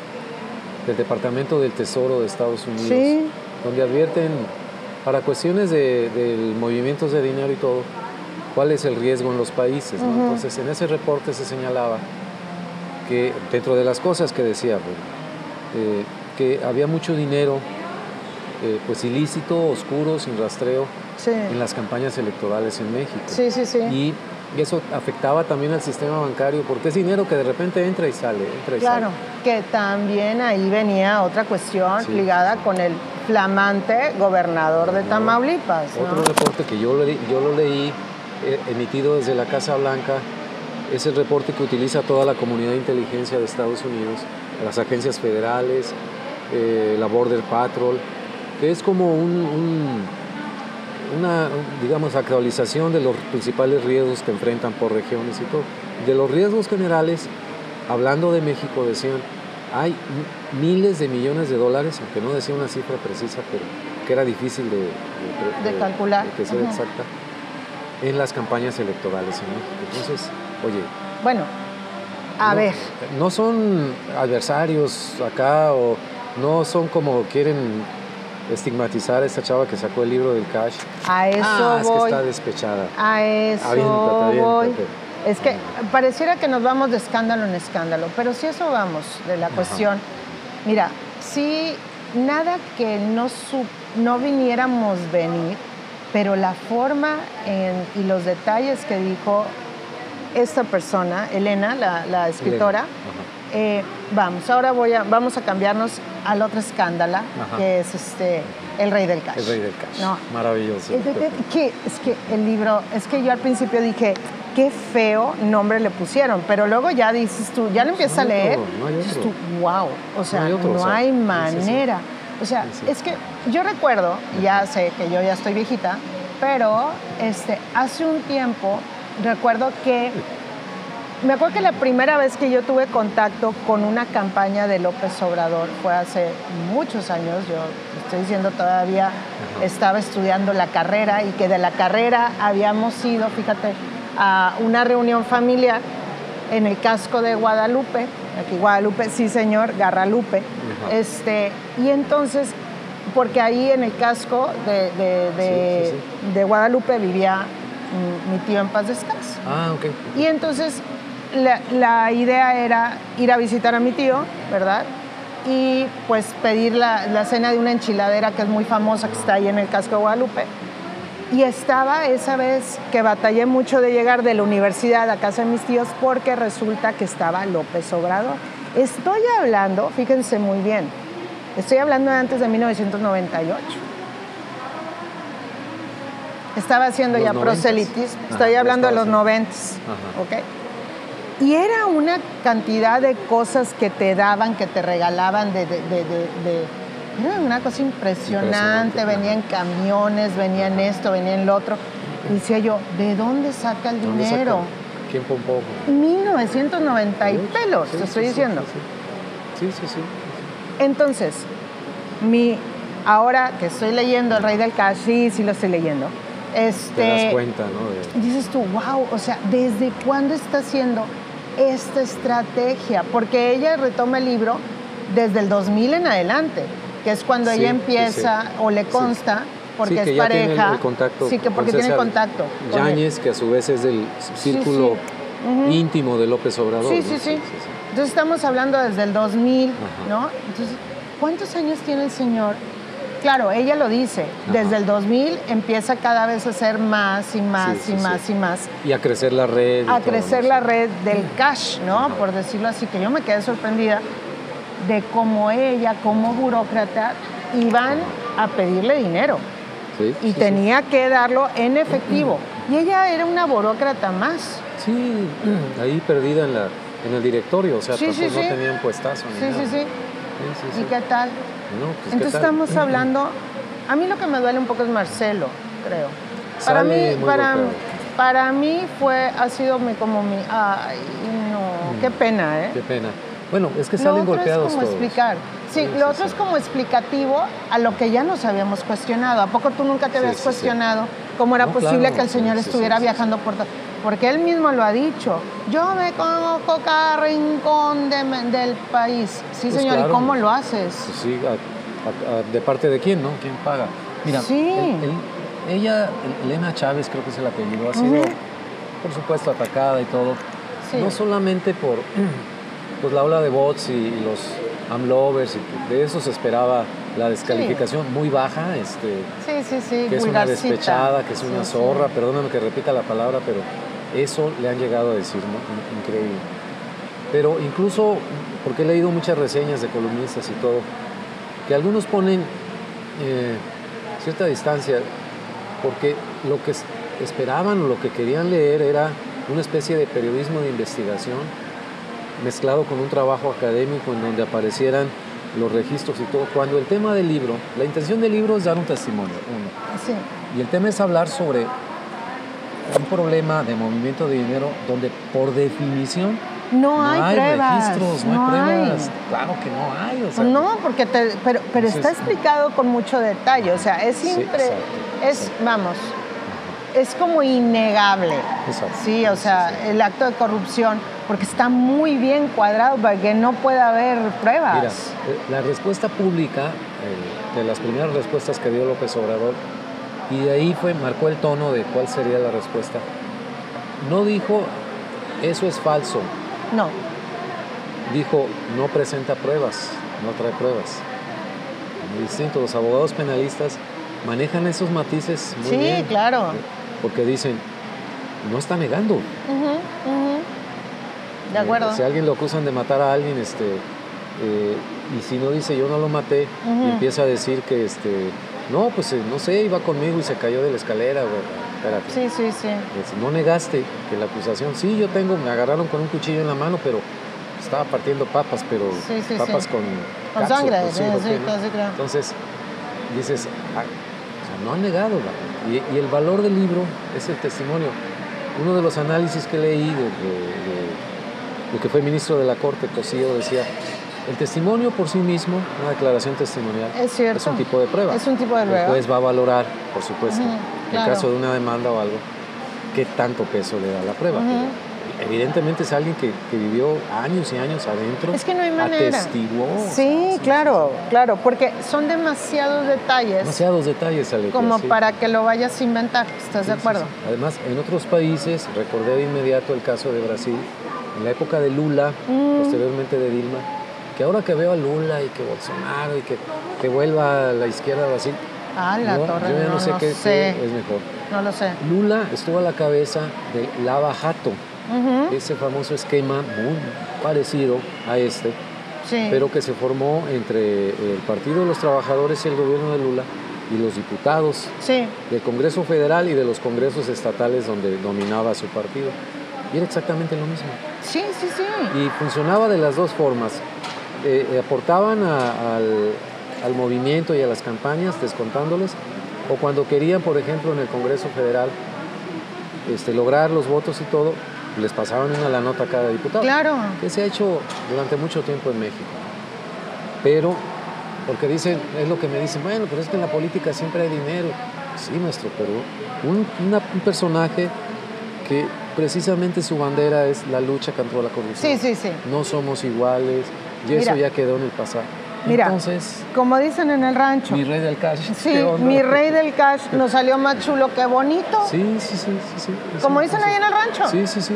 Speaker 1: del Departamento del Tesoro de Estados Unidos, donde advierten, para cuestiones de, de movimientos de dinero y todo, cuál es el riesgo en los países. Entonces, en ese reporte se señalaba que, dentro de las cosas que decía, eh, que había mucho dinero eh, pues ilícito, oscuro, sin rastreo, en las campañas electorales en México.
Speaker 2: Sí, sí, sí.
Speaker 1: Y, eso afectaba también al sistema bancario, porque es dinero que de repente entra y sale, entra y
Speaker 2: claro, que también ahí venía otra cuestión ligada con el flamante gobernador de Tamaulipas.
Speaker 1: Otro reporte que yo, yo lo leí emitido desde la Casa Blanca es el reporte que utiliza toda la comunidad de inteligencia de Estados Unidos, las agencias federales, eh, la Border Patrol, que es como una, digamos, actualización de los principales riesgos que enfrentan por regiones y todo. De los riesgos generales, hablando de México, decían, hay miles de millones de dólares, aunque no decía una cifra precisa, pero que era difícil de,
Speaker 2: calcular,
Speaker 1: que sea exacta en las campañas electorales en México. Entonces, oye.
Speaker 2: Bueno, a ver.
Speaker 1: No son adversarios acá o no son como quieren estigmatizar a esta chava que sacó el libro del cash.
Speaker 2: A eso ah,
Speaker 1: es que está despechada.
Speaker 2: A eso voy. Es que pareciera que nos vamos de escándalo en escándalo, pero si eso vamos de la cuestión, mira, si nada que no, no viniéramos venir, pero la forma y los detalles que dijo esta persona, Elena, la, escritora, eh, vamos, ahora voy a, vamos a cambiarnos al otro escándalo, que es este, El Rey del Cash.
Speaker 1: El Rey del Cash. No. Maravilloso.
Speaker 2: Es, que, es que el libro, es que yo al principio dije, qué feo nombre le pusieron, pero luego ya dices tú, ya lo empiezas a leer, no dices tú, wow, o sea, no hay, manera. O sea, es que yo recuerdo, ya sé que yo ya estoy viejita, pero este, hace un tiempo recuerdo que me acuerdo que la primera vez que yo tuve contacto con una campaña de López Obrador fue hace muchos años, yo estoy diciendo todavía estaba estudiando la carrera y que de la carrera habíamos ido, fíjate, a una reunión familiar en el casco de Guadalupe, aquí Guadalupe, sí señor, Garralupe, este, y entonces, porque ahí en el casco de, de Guadalupe vivía mi tío en paz descanse.
Speaker 1: Ah, ok.
Speaker 2: Y entonces la, idea era ir a visitar a mi tío, ¿verdad? Y pues pedir la, cena de una enchiladera que es muy famosa, que está ahí en el casco de Guadalupe. Y estaba esa vez que batallé mucho de llegar de la universidad a casa de mis tíos porque resulta que estaba López Obrador. Estoy hablando, fíjense muy bien, estoy hablando de antes de 1998. Estaba haciendo ya proselitis, estoy hablando de los 90, ¿ok? Y era una cantidad de cosas que te daban, que te regalaban de... era una cosa impresionante, venían camiones, venían esto, venían lo otro. Y decía yo, ¿de dónde saca el dinero?
Speaker 1: ¿Quién poco?
Speaker 2: 1990 y pelos, te estoy diciendo.
Speaker 1: Sí, sí, sí.
Speaker 2: Entonces, mi, ahora que estoy leyendo El Rey del Cash, sí, sí lo estoy leyendo. Este,
Speaker 1: te das cuenta, ¿no?
Speaker 2: Dices tú, wow, o sea, ¿desde cuándo está haciendo esta estrategia, porque ella retoma el libro desde el 2000 en adelante, que es cuando ella empieza o le consta, porque es pareja. sí, que porque tiene contacto.
Speaker 1: Yáñez, que a su vez es del círculo íntimo de López Obrador.
Speaker 2: Sí, sí, sí. Entonces estamos hablando desde el 2000, ¿no? Entonces, ¿cuántos años tiene el señor? Claro, ella lo dice, desde el 2000 empieza cada vez a ser más y más y más y más.
Speaker 1: Y a crecer la red.
Speaker 2: A crecer la red del cash, ¿no? Por decirlo así, que yo me quedé sorprendida de cómo ella, como burócrata, iban a pedirle dinero. Y tenía que darlo en efectivo. Y ella era una burócrata más.
Speaker 1: Sí, ahí perdida en, la, en el directorio, o sea, no tenían puestazo.
Speaker 2: sí, sí, sí. ¿Y qué tal? Pues, Entonces estamos hablando, a mí lo que me duele un poco es Marcelo, creo. Para mí, para, para mí fue, ha sido mi, como mi, ay, no, mm. qué pena, ¿eh?
Speaker 1: Qué pena. Bueno, es que salen golpeados
Speaker 2: es como explicar. Sí, lo otro es como explicativo a lo que ya nos habíamos cuestionado. ¿A poco tú nunca te habías cuestionado cómo era posible que el Señor estuviera viajando por porque él mismo lo ha dicho. Yo me conozco cada rincón del país. Sí, pues señor, ¿y cómo lo haces?
Speaker 1: Pues sí, ¿de parte de quién, no? ¿Quién paga? Mira, ella, Elena Chávez, creo que es el apellido, ha sido, por supuesto, atacada y todo. No solamente por pues, la ola de bots y, los amlovers, y de eso se esperaba la descalificación muy baja, este,
Speaker 2: sí, sí, sí,
Speaker 1: que es una despechada, que es una zorra, perdóname que repita la palabra, pero eso le han llegado a decir, increíble. Pero incluso, porque he leído muchas reseñas de columnistas y todo, que algunos ponen eh, cierta distancia, porque lo que esperaban o lo que querían leer era una especie de periodismo de investigación mezclado con un trabajo académico en donde aparecieran los registros y todo. Cuando el tema del libro, la intención del libro es dar un testimonio, uno. Y el tema es hablar sobre un problema de movimiento de dinero donde por definición
Speaker 2: no hay,
Speaker 1: registros, no, hay pruebas. Claro que no hay.
Speaker 2: no, porque pero, pero está explicado con mucho detalle. O sea, es siempre, es, vamos, es como innegable. Sí, o sea, el acto de corrupción, porque está muy bien cuadrado para que no pueda haber pruebas. Mira,
Speaker 1: eh, la respuesta pública, eh, de las primeras respuestas que dio López Obrador, y de ahí fue, marcó el tono de cuál sería la respuesta. No dijo, eso es falso.
Speaker 2: No.
Speaker 1: Dijo, no presenta pruebas, no trae pruebas. Muy distinto, los abogados penalistas manejan esos matices muy bien.
Speaker 2: Sí, claro.
Speaker 1: Porque dicen, no está negando.
Speaker 2: De acuerdo.
Speaker 1: si alguien lo acusan de matar a alguien, este, eh, y si no dice yo no lo maté, y empieza a decir que, este, no, pues eh, no sé, iba conmigo y se cayó de la escalera, espérate.
Speaker 2: Sí, sí, sí.
Speaker 1: no negaste que la acusación, sí, yo tengo, me agarraron con un cuchillo en la mano, pero estaba partiendo papas, pero papas con,
Speaker 2: con sangre.
Speaker 1: Pues,
Speaker 2: sí,
Speaker 1: Entonces, dices, ah, no han negado, y, el valor del libro es el testimonio. Uno de los análisis que leí de, de, que fue ministro de la Corte, Cosío, decía, el testimonio por sí mismo, una declaración testimonial,
Speaker 2: es,
Speaker 1: es un tipo de prueba.
Speaker 2: Es un tipo de prueba.
Speaker 1: El juez va a valorar, por supuesto, en caso de una demanda o algo, qué tanto peso le da la prueba evidentemente es alguien que, vivió años y años adentro.
Speaker 2: Es que no hay manera.
Speaker 1: Atestiguó.
Speaker 2: Sí, claro, claro, porque son demasiados detalles.
Speaker 1: Demasiados detalles, Alex.
Speaker 2: Como para que lo vayas a inventar, ¿estás de acuerdo?
Speaker 1: Además, en otros países, recordé de inmediato el caso de Brasil, en la época de Lula, mm. posteriormente de Dilma, que ahora que veo a Lula y que Bolsonaro y que, que vuelva a la izquierda de Brasil,
Speaker 2: Ah, la torre.
Speaker 1: Yo ya no, sé qué, es mejor.
Speaker 2: No lo sé.
Speaker 1: Lula estuvo a la cabeza de Lava Jato, ese famoso esquema muy parecido a este, pero que se formó entre el Partido de los Trabajadores y el gobierno de Lula y los diputados del Congreso Federal y de los congresos estatales donde dominaba su partido. Y era exactamente lo mismo.
Speaker 2: Sí, sí, sí.
Speaker 1: Y funcionaba de las dos formas. Eh, eh, aportaban al, al movimiento y a las campañas descontándoles, o cuando querían, por ejemplo, en el Congreso Federal, este, lograr los votos y todo, les pasaban una la nota a cada diputado.
Speaker 2: Claro.
Speaker 1: Que se ha hecho durante mucho tiempo en México. Pero, porque dicen, es lo que me dicen, bueno, pero es que en la política siempre hay dinero. Sí, nuestro, pero un, un personaje que precisamente su bandera es la lucha contra la corrupción.
Speaker 2: Sí, sí, sí.
Speaker 1: No somos iguales y eso ya quedó en el pasado.
Speaker 2: Mira, Entonces, como dicen en el rancho.
Speaker 1: Mi rey del cash.
Speaker 2: Sí, mi rey del cash nos salió más chulo que bonito.
Speaker 1: Sí, sí, sí. sí,
Speaker 2: como dicen ahí en el rancho.
Speaker 1: Sí, sí, sí.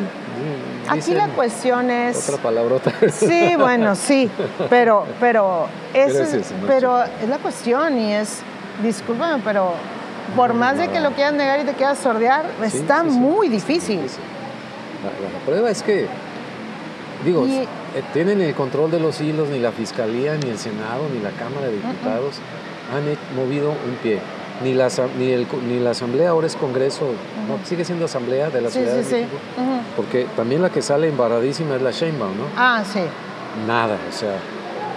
Speaker 2: Aquí la cuestión es.
Speaker 1: Otra palabrota.
Speaker 2: Sí, bueno, sí. Pero, pero, es, pero es la cuestión y es. Discúlpame, pero por más de que lo quieras negar y te quieras sordear, está muy difícil.
Speaker 1: la prueba es que Digo, tienen el control de los hilos, ni la Fiscalía, ni el Senado, ni la Cámara de Diputados han movido un pie. Ni la, ni, el, ni la Asamblea, ahora es Congreso, no, sigue siendo Asamblea de la Ciudad de México. Porque también la que sale embarradísima es la Sheinbaum, ¿no?
Speaker 2: Ah, sí.
Speaker 1: Nada, o sea,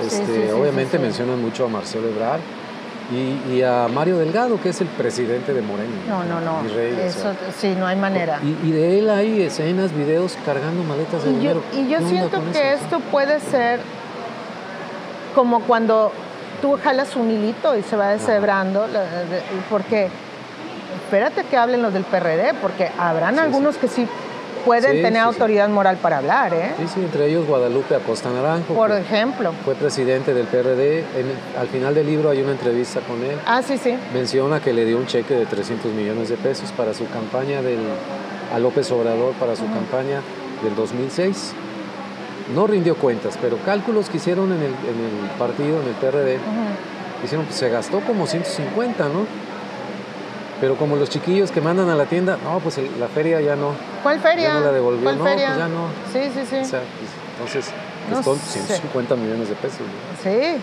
Speaker 1: este, obviamente mencionan mucho a Marcelo Ebrard, y, a Mario Delgado, que es el presidente de Moreno.
Speaker 2: No, no, no. Eso sí, no hay manera.
Speaker 1: Y, de él hay escenas, videos cargando maletas de
Speaker 2: y
Speaker 1: dinero.
Speaker 2: Yo, y yo siento que esto puede ser como cuando tú jalas un hilito y se va deshebrando, porque espérate que hablen los del PRD, porque habrán algunos que sí pueden tener autoridad moral para hablar, ¿eh?
Speaker 1: Sí, sí, entre ellos Guadalupe Acosta Naranjo.
Speaker 2: Por ejemplo.
Speaker 1: Fue presidente del PRD. al final del libro hay una entrevista con él.
Speaker 2: Ah, sí, sí.
Speaker 1: Menciona que le dio un cheque de 300 millones de pesos para su campaña del, a López Obrador, para su campaña del 2006. No rindió cuentas, pero cálculos que hicieron en el, partido, en el PRD, hicieron, pues se gastó como 150, ¿no? Pero como los chiquillos que mandan a la tienda, no, pues la feria ya no.
Speaker 2: ¿Cuál feria?
Speaker 1: Ya no la devolvió.
Speaker 2: ¿Cuál
Speaker 1: no,
Speaker 2: feria?
Speaker 1: Pues ya no.
Speaker 2: Sí, sí, sí.
Speaker 1: O sea, pues, entonces, pues son 150 millones de pesos.
Speaker 2: Sí.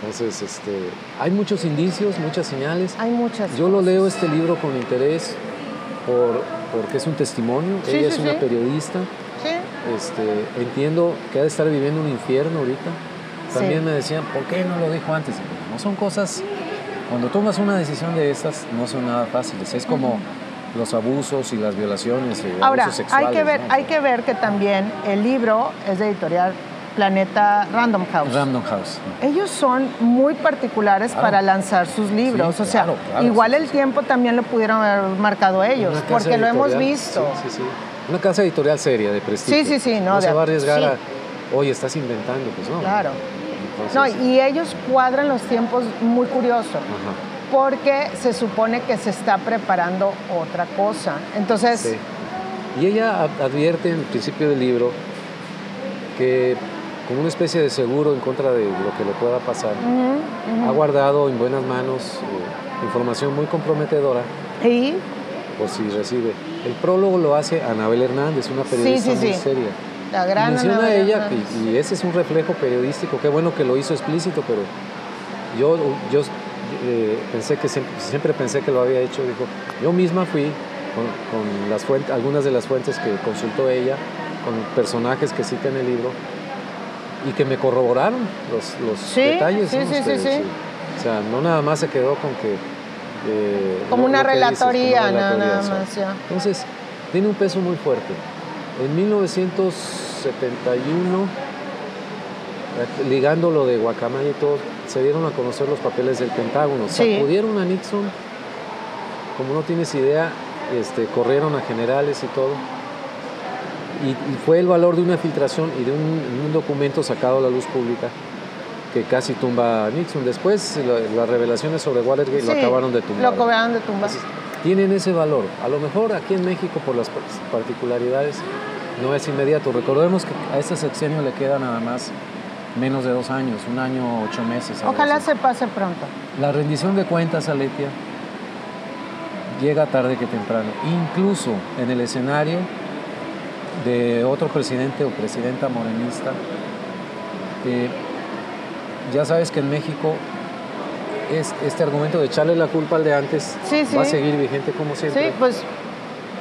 Speaker 1: Entonces, este, hay muchos indicios, muchas señales.
Speaker 2: Hay muchas.
Speaker 1: Yo lo leo este libro con interés por, porque es un testimonio. Ella es una periodista.
Speaker 2: Sí.
Speaker 1: Este, entiendo que ha de estar viviendo un infierno ahorita. También me decían, ¿por qué no lo dijo antes? No son cosas cuando tomas una decisión de estas, no son nada fáciles. Es como los abusos y las violaciones y
Speaker 2: Ahora,
Speaker 1: abusos sexuales.
Speaker 2: Hay que, ver, hay que ver que también el libro es de editorial Planeta Random House.
Speaker 1: Random House.
Speaker 2: Ellos son muy particulares para lanzar sus libros. o sea, igual el tiempo también lo pudieron haber marcado ellos, porque lo hemos visto.
Speaker 1: Una casa editorial seria, de prestigio.
Speaker 2: Sí, sí, sí. No,
Speaker 1: no se va a arriesgar a, oye, estás inventando, pues no.
Speaker 2: Claro no, y ellos cuadran los tiempos muy curioso. Porque se supone que se está preparando otra cosa. Entonces.
Speaker 1: Y ella advierte en el principio del libro que como una especie de seguro en contra de lo que le pueda pasar, ha guardado en buenas manos eh, información muy comprometedora.
Speaker 2: ¿Y?
Speaker 1: Por si recibe. El prólogo lo hace Anabel Hernández, una periodista muy seria.
Speaker 2: La
Speaker 1: Menciona ella, y ese es un reflejo periodístico, qué bueno que lo hizo explícito, pero yo, yo eh, pensé que siempre, pensé que lo había hecho, dijo, yo misma fui con, las fuentes, algunas de las fuentes que consultó ella, con personajes que cita en el libro, y que me corroboraron los, los detalles.
Speaker 2: Sí, sí, sí, sí,
Speaker 1: O sea, no nada más se quedó con que...
Speaker 2: Eh, como, una relatoría, nada más. Ya.
Speaker 1: Entonces, tiene un peso muy fuerte. En 1971, ligando lo de Guacamaya y todo, se dieron a conocer los papeles del Pentágono. Sacudieron a Nixon, como no tienes idea, este, corrieron a generales y todo. Y, fue el valor de una filtración y de un, documento sacado a la luz pública que casi tumba a Nixon. Después las revelaciones sobre Watergate lo acabaron de tumbar.
Speaker 2: Lo acabaron de tumbar.
Speaker 1: Tienen ese valor. A lo mejor aquí en México, por las particularidades, no es inmediato. Recordemos que a este sexenio le queda nada más menos de dos años, un año, ocho meses.
Speaker 2: Ojalá se pase pronto.
Speaker 1: La rendición de cuentas, Aletia, llega tarde que temprano. Incluso en el escenario de otro presidente o presidenta morenista, ya sabes que en México es este argumento de echarle la culpa al de antes va a seguir vigente como siempre.
Speaker 2: Sí, pues.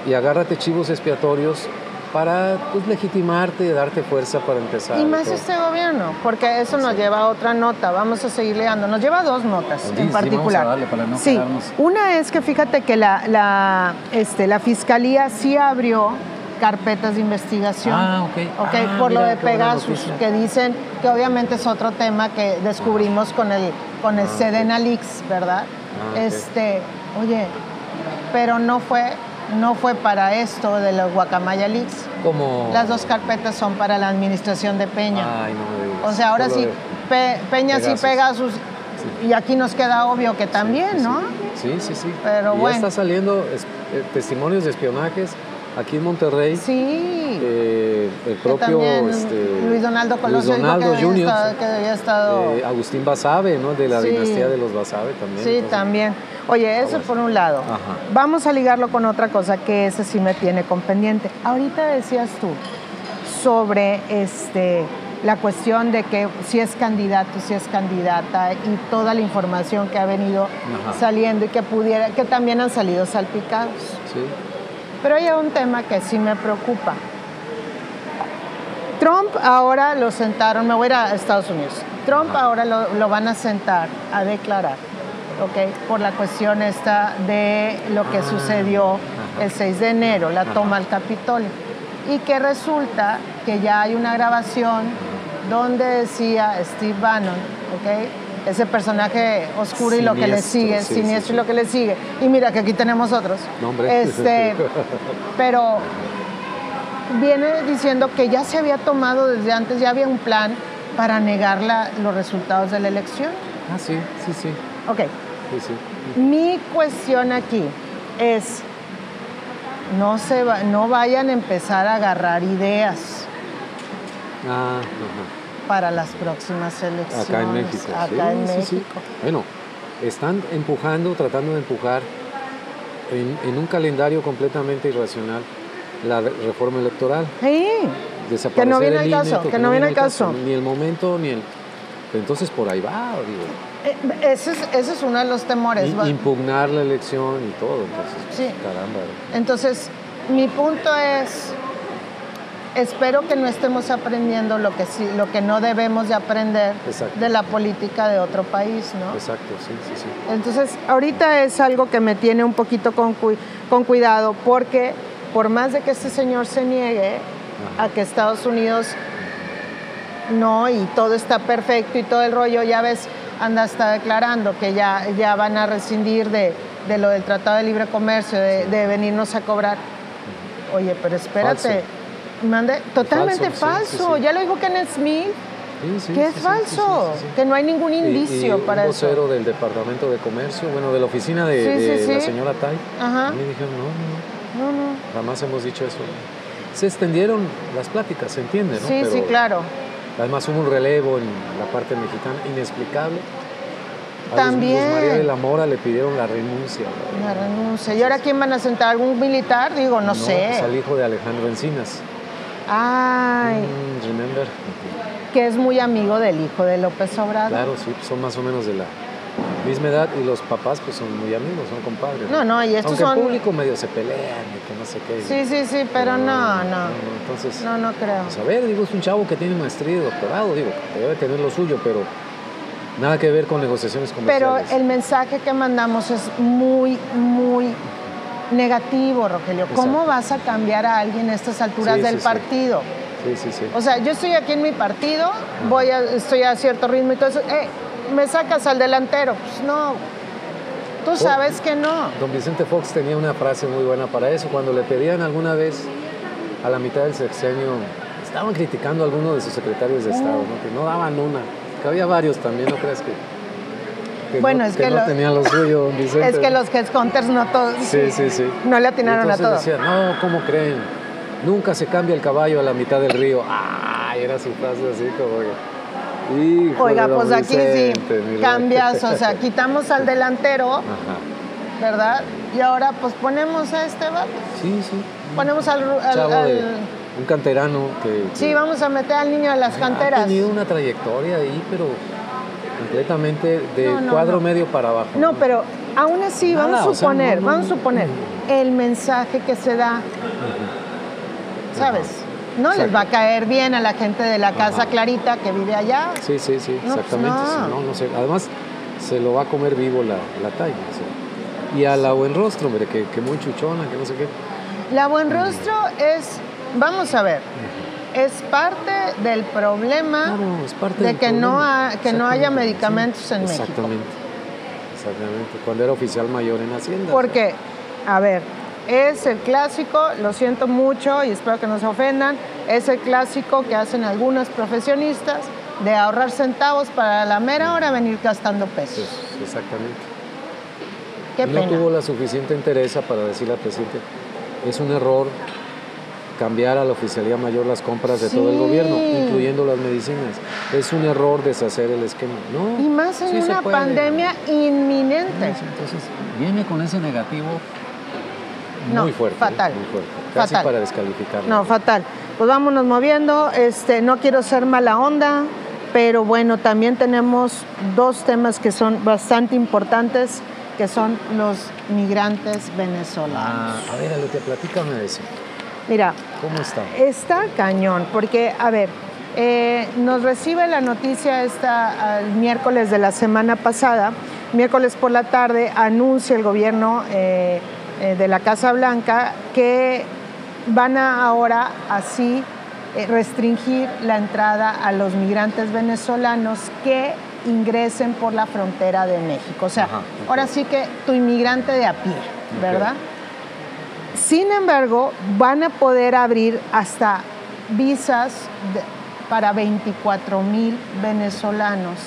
Speaker 1: Y agárrate chivos expiatorios para pues, legitimarte, darte fuerza para empezar.
Speaker 2: Y más este gobierno, porque eso nos lleva a otra nota, vamos a seguir leyendo, nos lleva a dos notas en particular. Sí, una es que fíjate que la, la, este, la fiscalía sí abrió carpetas de investigación.
Speaker 1: Ah, ok.
Speaker 2: okay ah, por lo de Pegasus, que dicen que obviamente es otro tema que descubrimos con el, con el ah, Sedena Leaks, ¿verdad? Ah, este, oye, pero no fue no fue para esto de los Guacamaya Leaks.
Speaker 1: ¿Cómo?
Speaker 2: Las dos carpetas son para la administración de Peña.
Speaker 1: Ay, no
Speaker 2: O sea, ahora sí, Peña sí pega sus... Y aquí nos queda obvio que también, ¿no?
Speaker 1: Sí, sí, sí.
Speaker 2: Pero bueno.
Speaker 1: Ya está saliendo eh, testimonios de espionajes aquí en Monterrey.
Speaker 2: Sí.
Speaker 1: Eh, el propio
Speaker 2: este, Luis Donaldo Colosio
Speaker 1: Luis Donaldo
Speaker 2: que,
Speaker 1: Junior,
Speaker 2: había estado,
Speaker 1: eh, Agustín Basabe, ¿no? De la dinastía de los Basabe también.
Speaker 2: Sí, también. Oye, eso por un lado. Vamos a ligarlo con otra cosa que ese sí me tiene con pendiente. Ahorita decías tú sobre este la cuestión de que si es candidato, si es candidata y toda la información que ha venido saliendo y que pudiera, que también han salido salpicados.
Speaker 1: Sí.
Speaker 2: Pero hay un tema que sí me preocupa. Trump ahora lo sentaron, me voy a ir a Estados Unidos. Trump ahora lo, van a sentar a declarar, ¿ok? Por la cuestión esta de lo que ah. sucedió el 6 de enero, la toma al Capitolio. Y que resulta que ya hay una grabación donde decía Steve Bannon, ¿ok? ese personaje oscuro y lo que le sigue, siniestro y lo que le sigue. Y mira que aquí tenemos otros. Este, pero viene diciendo que ya se había tomado desde antes, ya había un plan para negar los resultados de la elección.
Speaker 1: Ah, sí, sí, sí.
Speaker 2: Ok. Mi cuestión aquí es, no, se no vayan a empezar a agarrar ideas.
Speaker 1: Ah,
Speaker 2: para las próximas elecciones.
Speaker 1: Acá en México.
Speaker 2: Acá en México.
Speaker 1: Bueno, están empujando, tratando de empujar en, un calendario completamente irracional la reforma electoral.
Speaker 2: Sí. que no viene el caso, que, no viene el caso.
Speaker 1: Ni el momento, ni el... Entonces por ahí va, digo.
Speaker 2: Eh, ese, es, ese es uno de los temores.
Speaker 1: impugnar la elección y todo. Entonces,
Speaker 2: sí.
Speaker 1: caramba.
Speaker 2: Entonces, mi punto es, espero que no estemos aprendiendo lo que, sí, lo que no debemos de aprender de la política de otro país, ¿no?
Speaker 1: Exacto, sí, sí, sí.
Speaker 2: Entonces, ahorita es algo que me tiene un poquito con, con cuidado porque por más de que este señor se niegue a que Estados Unidos no y todo está perfecto y todo el rollo, ya ves, anda está declarando que ya, ya van a rescindir de, lo del Tratado de Libre Comercio, de, venirnos a cobrar. Oye, pero espérate. Mande, totalmente falso. Ya lo dijo Kenneth Smith. que es falso, que no hay ningún indicio para
Speaker 1: un vocero del Departamento de Comercio, bueno, de la oficina de, la señora Tai, a mí dijeron, no, no, no, no, jamás hemos dicho eso. Se extendieron las pláticas, se entiende, ¿no?
Speaker 2: Sí, sí, claro.
Speaker 1: Además hubo un relevo en la parte mexicana inexplicable.
Speaker 2: A También.
Speaker 1: María de la Mora le pidieron la renuncia.
Speaker 2: La renuncia. ¿Y ahora quién van a sentar? ¿Algún militar? Digo, no, sé.
Speaker 1: Es pues, al hijo de Alejandro Encinas.
Speaker 2: Ay.
Speaker 1: Mm, remember.
Speaker 2: Que es muy amigo del hijo de López Obrador.
Speaker 1: Claro, sí, son más o menos de la misma edad y los papás pues son muy amigos, son compadres.
Speaker 2: No, no, y estos
Speaker 1: Aunque
Speaker 2: son...
Speaker 1: el público medio se pelean y que no sé qué.
Speaker 2: Sí, sí, sí, pero no, no.
Speaker 1: no, entonces,
Speaker 2: no, no creo.
Speaker 1: Pues a ver, digo, es un chavo que tiene maestría y doctorado, digo, debe tener lo suyo, pero nada que ver con negociaciones comerciales.
Speaker 2: Pero el mensaje que mandamos es muy, muy negativo, Rogelio. ¿Cómo vas a cambiar a alguien a estas alturas del partido?
Speaker 1: Sí. sí, sí,
Speaker 2: O sea, yo estoy aquí en mi partido, voy a, estoy a cierto ritmo y todo eso. Eh, me sacas al delantero. Pues no. Tú sabes que no.
Speaker 1: Don Vicente Fox tenía una frase muy buena para eso. Cuando le pedían alguna vez a la mitad del sexenio, estaban criticando a algunos de sus secretarios de Estado, ¿no? que no daban una. Que había varios también, ¿no crees que?
Speaker 2: Bueno, es que,
Speaker 1: no tenían lo suyo, don Vicente.
Speaker 2: Es que los headhunters no todos.
Speaker 1: Sí, sí, sí.
Speaker 2: No le atinaron a todos.
Speaker 1: decían, no, ¿cómo creen? Nunca se cambia el caballo a la mitad del río. ¡Ay! Era su frase así como
Speaker 2: Oiga, pues aquí sí cambias, o sea, quitamos al delantero, ¿verdad? Y ahora pues ponemos a este vato.
Speaker 1: Sí, sí.
Speaker 2: Ponemos al...
Speaker 1: un canterano que,
Speaker 2: Sí, vamos a meter al niño a las canteras.
Speaker 1: Ha tenido una trayectoria ahí, pero completamente de cuadro medio para abajo.
Speaker 2: No, pero aún así, vamos a suponer, vamos a suponer el mensaje que se da, ¿sabes? no les va a caer bien a la gente de la casa Clarita que vive allá.
Speaker 1: Sí, sí, sí, pues exactamente. Además, se lo va a comer vivo la, la talla. Y a la buen rostro, hombre, que, muy chuchona, que no sé qué.
Speaker 2: La buen rostro es, vamos a ver, es parte del problema de que, no, que no haya medicamentos en México.
Speaker 1: Exactamente, exactamente. Cuando era oficial mayor en Hacienda.
Speaker 2: Porque, a ver, es el clásico, lo siento mucho y espero que no se ofendan, es el clásico que hacen algunos profesionistas de ahorrar centavos para la mera hora venir gastando pesos.
Speaker 1: exactamente. Qué no tuvo la suficiente entereza para decirle al presidente, es un error cambiar a la oficialía mayor las compras de todo el gobierno, incluyendo las medicinas. Es un error deshacer el esquema. No,
Speaker 2: y más en una pandemia inminente.
Speaker 1: Entonces, viene con ese negativo
Speaker 2: no,
Speaker 1: muy fuerte.
Speaker 2: Fatal.
Speaker 1: Muy fuerte. Casi para descalificarlo.
Speaker 2: No, fatal. Pues vámonos moviendo. Este, no quiero ser mala onda, pero bueno, también tenemos dos temas que son bastante importantes, que son los migrantes venezolanos.
Speaker 1: Ah, a ver, Aletia, platícame de eso.
Speaker 2: Mira.
Speaker 1: ¿Cómo está?
Speaker 2: Está cañón, porque, a ver, eh, nos recibe la noticia esta el miércoles de la semana pasada, miércoles por la tarde, anuncia el gobierno eh, eh, de la Casa Blanca que van a ahora así restringir la entrada a los migrantes venezolanos que ingresen por la frontera de México. O sea, ahora sí que tu inmigrante de a pie, ¿verdad? Sin embargo, van a poder abrir hasta visas para 24 mil venezolanos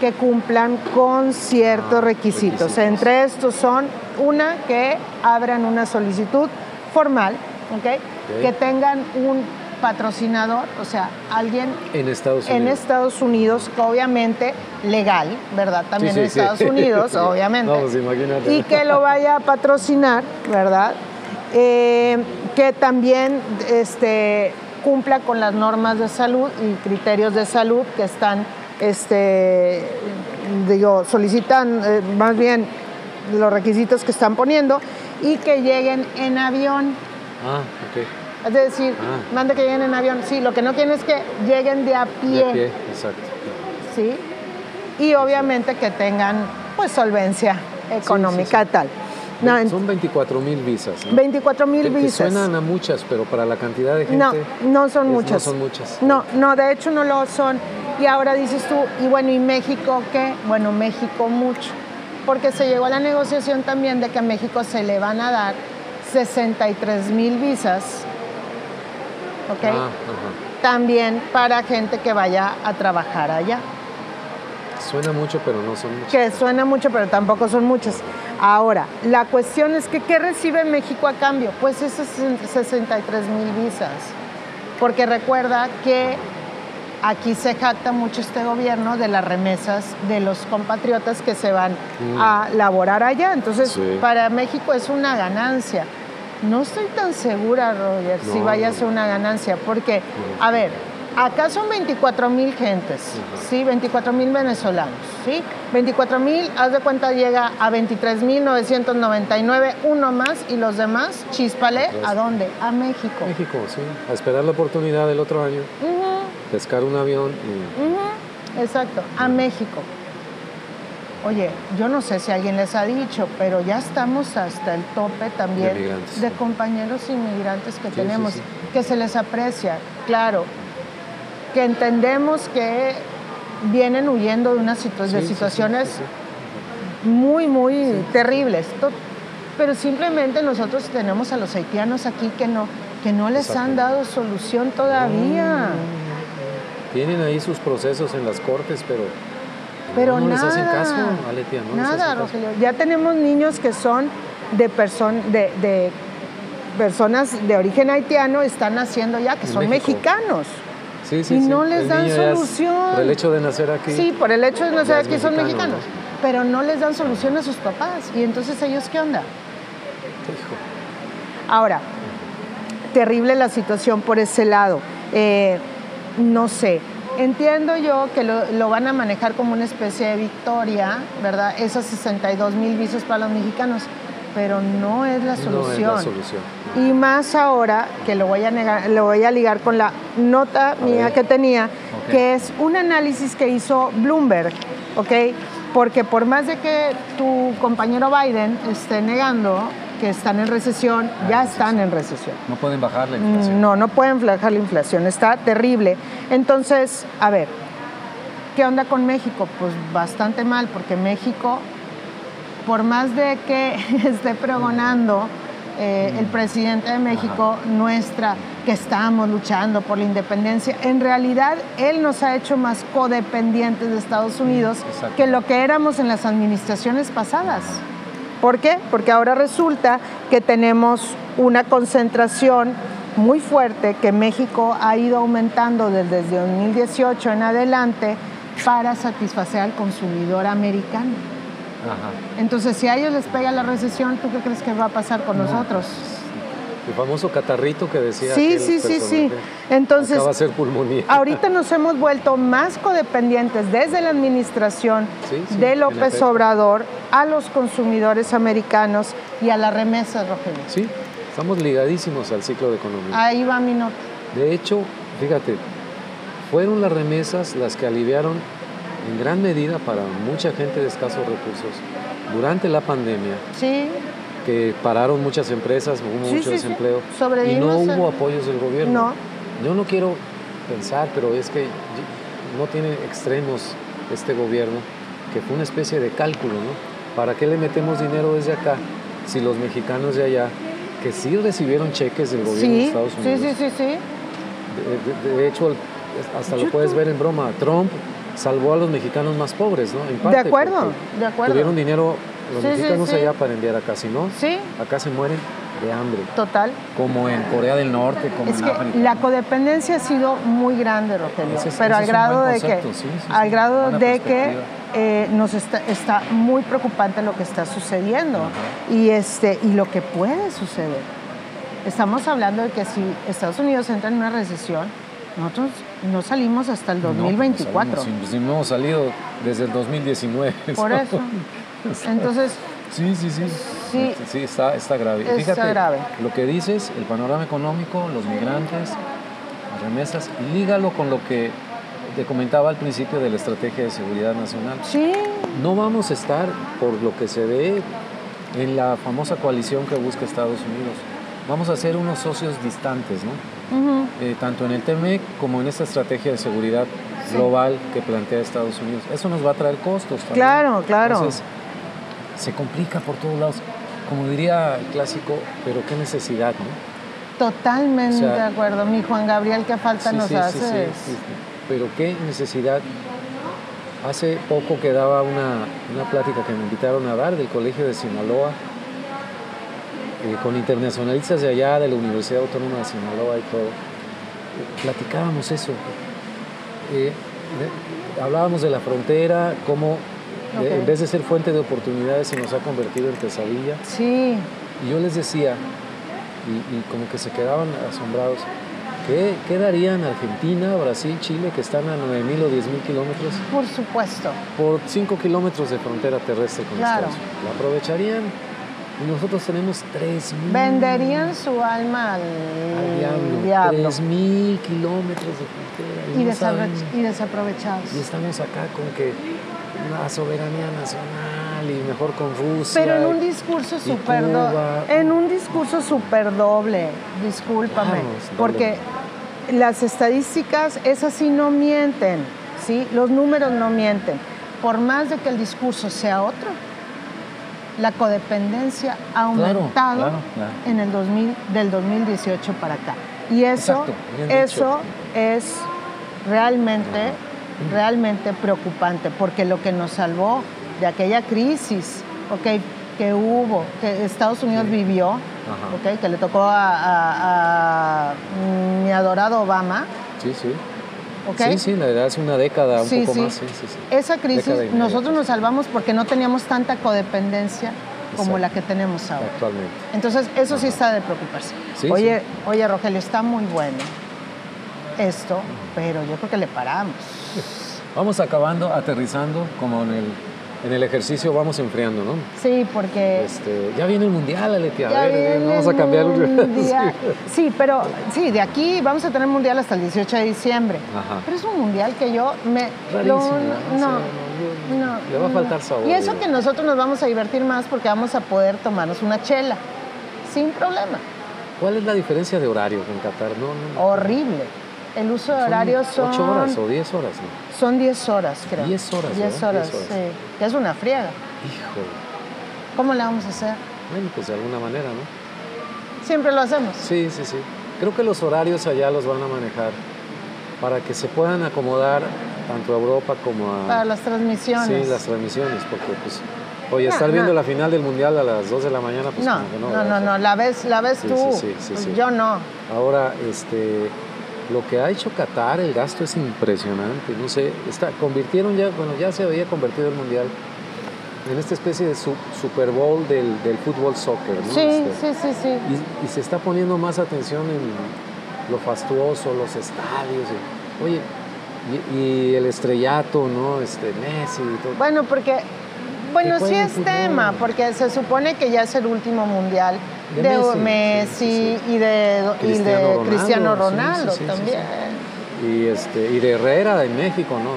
Speaker 2: que cumplan con ciertos ah, requisitos. Entre estos son una que abran una solicitud formal, que tengan un patrocinador, o sea, alguien
Speaker 1: en Estados Unidos,
Speaker 2: en Estados Unidos obviamente legal, ¿verdad? También en Estados Unidos, obviamente.
Speaker 1: Vamos, imagínate.
Speaker 2: Y que lo vaya a patrocinar, ¿verdad? Eh, que también este, cumpla con las normas de salud y criterios de salud que están, este, digo, solicitan eh, más bien los requisitos que están poniendo y que lleguen en avión.
Speaker 1: Ah, ok.
Speaker 2: Es decir, ah. manda que lleguen en avión. Sí, lo que no quieren es que lleguen de a pie.
Speaker 1: De a pie, exacto.
Speaker 2: Sí. Y obviamente que tengan pues solvencia económica tal
Speaker 1: son 24 mil visas.
Speaker 2: 24 mil visas.
Speaker 1: suenan a muchas, pero para la cantidad de gente.
Speaker 2: No, no son muchas.
Speaker 1: No son muchas.
Speaker 2: No, no, de hecho no lo son. Y ahora dices tú, y bueno, ¿y México qué? Bueno, México mucho. Porque se llegó a la negociación también de que a México se le van a dar 63 mil visas. ¿Ok? Ah, también para gente que vaya a trabajar allá.
Speaker 1: Suena mucho, pero no son muchas.
Speaker 2: Que suena mucho, pero tampoco son muchas. Ahora, la cuestión es que ¿qué recibe México a cambio? Pues esas 63 mil visas. Porque recuerda que aquí se jacta mucho este gobierno de las remesas de los compatriotas que se van mm. a laborar allá. Entonces, para México es una ganancia. No estoy tan segura, Roger, si vaya a ser una ganancia, porque, a ver, acá son 24 mil gentes, ¿sí? 24 mil venezolanos, ¿sí? 24 mil, haz de cuenta, llega a 23 mil 999, uno más, y los demás, chispale, ¿a dónde? A México.
Speaker 1: México, sí, a esperar la oportunidad del otro año, pescar un avión. Y...
Speaker 2: Exacto, a México. Oye, yo no sé si alguien les ha dicho, pero ya estamos hasta el tope también de, compañeros inmigrantes que tenemos, que se les aprecia, claro, que entendemos que vienen huyendo de, unas situaciones muy, muy terribles, pero simplemente nosotros tenemos a los haitianos aquí que no, que no les han dado solución todavía.
Speaker 1: Tienen ahí sus procesos en las cortes, pero
Speaker 2: pero
Speaker 1: no,
Speaker 2: nada,
Speaker 1: les hacen caso,
Speaker 2: nada, Rogelio. Ya tenemos niños que son de, de, personas de origen haitiano, están naciendo ya, que son mexicanos.
Speaker 1: Sí, sí,
Speaker 2: y no les dan solución.
Speaker 1: Por el hecho de nacer aquí.
Speaker 2: Sí, por el hecho de nacer aquí son mexicanos. Pero no les dan solución a sus papás. ¿Y entonces ellos qué onda? Ahora, terrible la situación por ese lado. Eh, no sé, Entiendo yo que lo, van a manejar como una especie de victoria, ¿verdad? Esos 62 mil visos para los mexicanos, pero no es la solución.
Speaker 1: No es la solución.
Speaker 2: Y más ahora que lo voy a, negar, lo voy a ligar con la nota mía que tenía, que es un análisis que hizo Bloomberg, ¿ok? Porque por más de que tu compañero Biden esté negando que están en recesión, ya están en recesión.
Speaker 3: No pueden bajar la inflación.
Speaker 2: No, no pueden bajar la inflación, está terrible. Entonces, a ver, ¿qué onda con México? Pues bastante mal, porque México, por más de que esté pregonando eh, el presidente de México, nuestra, que estamos luchando por la independencia, en realidad él nos ha hecho más codependientes de Estados Unidos que lo que éramos en las administraciones pasadas. ¿Por qué? Porque ahora resulta que tenemos una concentración muy fuerte que México ha ido aumentando desde 2018 en adelante para satisfacer al consumidor americano. Entonces, si a ellos les pega la recesión, ¿tú qué crees que va a pasar con nosotros?
Speaker 1: El famoso catarrito que decía.
Speaker 2: Sí, sí, sí, sí. Entonces,
Speaker 1: va a ser pulmonía.
Speaker 2: Ahorita nos hemos vuelto más codependientes desde la administración de López Obrador a los consumidores americanos y a las remesas, Rogelio.
Speaker 1: Sí, estamos ligadísimos al ciclo de economía.
Speaker 2: Ahí va mi nota.
Speaker 1: De hecho, fíjate, fueron las remesas las que aliviaron en gran medida para mucha gente de escasos recursos durante la pandemia.
Speaker 2: Sí
Speaker 1: que pararon muchas empresas, hubo mucho desempleo y no hubo apoyos del gobierno.
Speaker 2: No.
Speaker 1: Yo no quiero pensar, pero es que no tiene extremos este gobierno, que fue una especie de cálculo, ¿no? ¿Para qué le metemos dinero desde acá si los mexicanos de allá, que sí recibieron cheques del gobierno de Estados Unidos?
Speaker 2: Sí, sí, sí,
Speaker 1: sí. De, hecho, hasta lo puedes ver en broma, Trump salvó a los mexicanos más pobres, ¿no?
Speaker 2: En parte, de acuerdo, de acuerdo.
Speaker 1: Tuvieron dinero los mexicanos allá para enviar acá, si no,
Speaker 2: ¿Sí?
Speaker 1: acá se mueren de hambre.
Speaker 2: Total.
Speaker 3: Como en Corea del Norte, como
Speaker 2: es
Speaker 3: en
Speaker 2: que La codependencia ha sido muy grande, Rogelio, pero al grado de que, al grado de que eh, nos está, está, muy preocupante lo que está sucediendo y este y lo que puede suceder. Estamos hablando de que si Estados Unidos entra en una recesión, nosotros no salimos hasta el 2024. No,
Speaker 1: pues no hemos salido desde el 2019.
Speaker 2: Por eso. Entonces...
Speaker 1: Sí, sí, sí. Sí, sí está, está grave.
Speaker 2: Está
Speaker 1: Fíjate,
Speaker 2: grave.
Speaker 1: lo que dices, el panorama económico, los migrantes, las remesas, lígalo con lo que te comentaba al principio de la estrategia de seguridad nacional.
Speaker 2: Sí.
Speaker 1: No vamos a estar, por lo que se ve, en la famosa coalición que busca Estados Unidos. Vamos a ser unos socios distantes, ¿no? Eh, tanto en el TMEC como en esta estrategia de seguridad global que plantea Estados Unidos. Eso nos va a traer costos también.
Speaker 2: Claro, claro.
Speaker 1: Entonces, se complica por todos lados. Como diría el clásico, pero qué necesidad, ¿no?
Speaker 2: Totalmente de acuerdo. Mi Juan Gabriel, qué falta nos hace.
Speaker 1: pero qué necesidad. Hace poco quedaba una, una plática que me invitaron a dar del Colegio de Sinaloa, eh, con internacionalistas de allá, de la Universidad Autónoma de Sinaloa y todo. Platicábamos eso. Eh, hablábamos de la frontera, cómo en vez de ser fuente de oportunidades se nos ha convertido en pesadilla.
Speaker 2: Sí.
Speaker 1: Y yo les decía y, como que se quedaban asombrados. ¿Qué, ¿Qué, darían Argentina, Brasil, Chile, que están a 9.000 o 10.000 kilómetros?
Speaker 2: Por supuesto.
Speaker 1: Por 5 kilómetros de frontera terrestre con claro. Estados Unidos. ¿La aprovecharían? Y nosotros tenemos 3.000.
Speaker 2: Venderían su alma al, diablo.
Speaker 1: 3.000 kilómetros de frontera.
Speaker 2: Y, y desaprovechados.
Speaker 1: Y estamos acá con que la soberanía nacional y mejor con Rusia.
Speaker 2: Pero en un discurso súper en un discurso súper doble, discúlpame, porque las estadísticas esas sí no mienten, ¿sí? Los números no mienten. Por más de que el discurso sea otro, la codependencia ha aumentado en el 2000, del 2018 para acá. Y eso, eso es realmente realmente preocupante, porque lo que nos salvó de aquella crisis okay, que hubo, que Estados Unidos vivió, okay, que le tocó a, mi adorado Obama.
Speaker 1: Sí, sí. Sí, sí, la verdad es una década, un poco más. Sí, sí,
Speaker 2: Esa crisis nosotros nos salvamos porque no teníamos tanta codependencia como la que tenemos ahora.
Speaker 1: Actualmente.
Speaker 2: Entonces, eso sí está de preocuparse. oye, oye, Rogelio, está muy bueno esto, pero yo creo que le paramos.
Speaker 1: Vamos acabando, aterrizando, como en el, en el ejercicio vamos enfriando, ¿no?
Speaker 2: Sí, porque...
Speaker 1: Este, ya viene el Mundial, Aletia. A ver, vamos a cambiar
Speaker 2: mundial. sí, pero sí, de aquí vamos a tener Mundial hasta el 18 de diciembre. Ajá. Pero es un Mundial que yo me...
Speaker 1: Rarísimo, no, no, Le va a faltar sabor.
Speaker 2: Y eso que nosotros nos vamos a divertir más porque vamos a poder tomarnos una chela, sin problema.
Speaker 1: ¿Cuál es la diferencia de horario con Qatar? No,
Speaker 2: Horrible. El uso de horario son...
Speaker 1: ¿8 horas o 10 horas? No?
Speaker 2: Son 10 horas, creo.
Speaker 1: 10 horas.
Speaker 2: 10 horas, sí. es una friega.
Speaker 1: Hijo.
Speaker 2: ¿Cómo le vamos a hacer?
Speaker 1: Bueno, pues de alguna manera, ¿no?
Speaker 2: Siempre lo hacemos.
Speaker 1: Sí, sí, sí. Creo que los horarios allá los van a manejar para que se puedan acomodar tanto a Europa como a...
Speaker 2: Para las transmisiones.
Speaker 1: Sí, las transmisiones, porque pues... Oye, estar viendo la final del Mundial a las 2 de la mañana, pues
Speaker 2: no,
Speaker 1: como que
Speaker 2: no. No, no, no, la ves, la ves tú. Sí, sí, sí, Yo no.
Speaker 1: Ahora, este lo que ha hecho Qatar, el gasto es impresionante. No sé, está, convirtieron ya, bueno, ya se había convertido el mundial en esta especie de Super Bowl del, fútbol soccer, ¿no?
Speaker 2: Sí,
Speaker 1: este,
Speaker 2: sí, sí, sí.
Speaker 1: Y, se está poniendo más atención en lo fastuoso, los estadios. oye, y, el estrellato, ¿no? Este, Messi y todo.
Speaker 2: Bueno, porque, bueno, sí es tema, porque se supone que ya es el último mundial de, Messi, y de Cristiano Ronaldo, también.
Speaker 1: Y, este, y de Herrera en México, ¿no?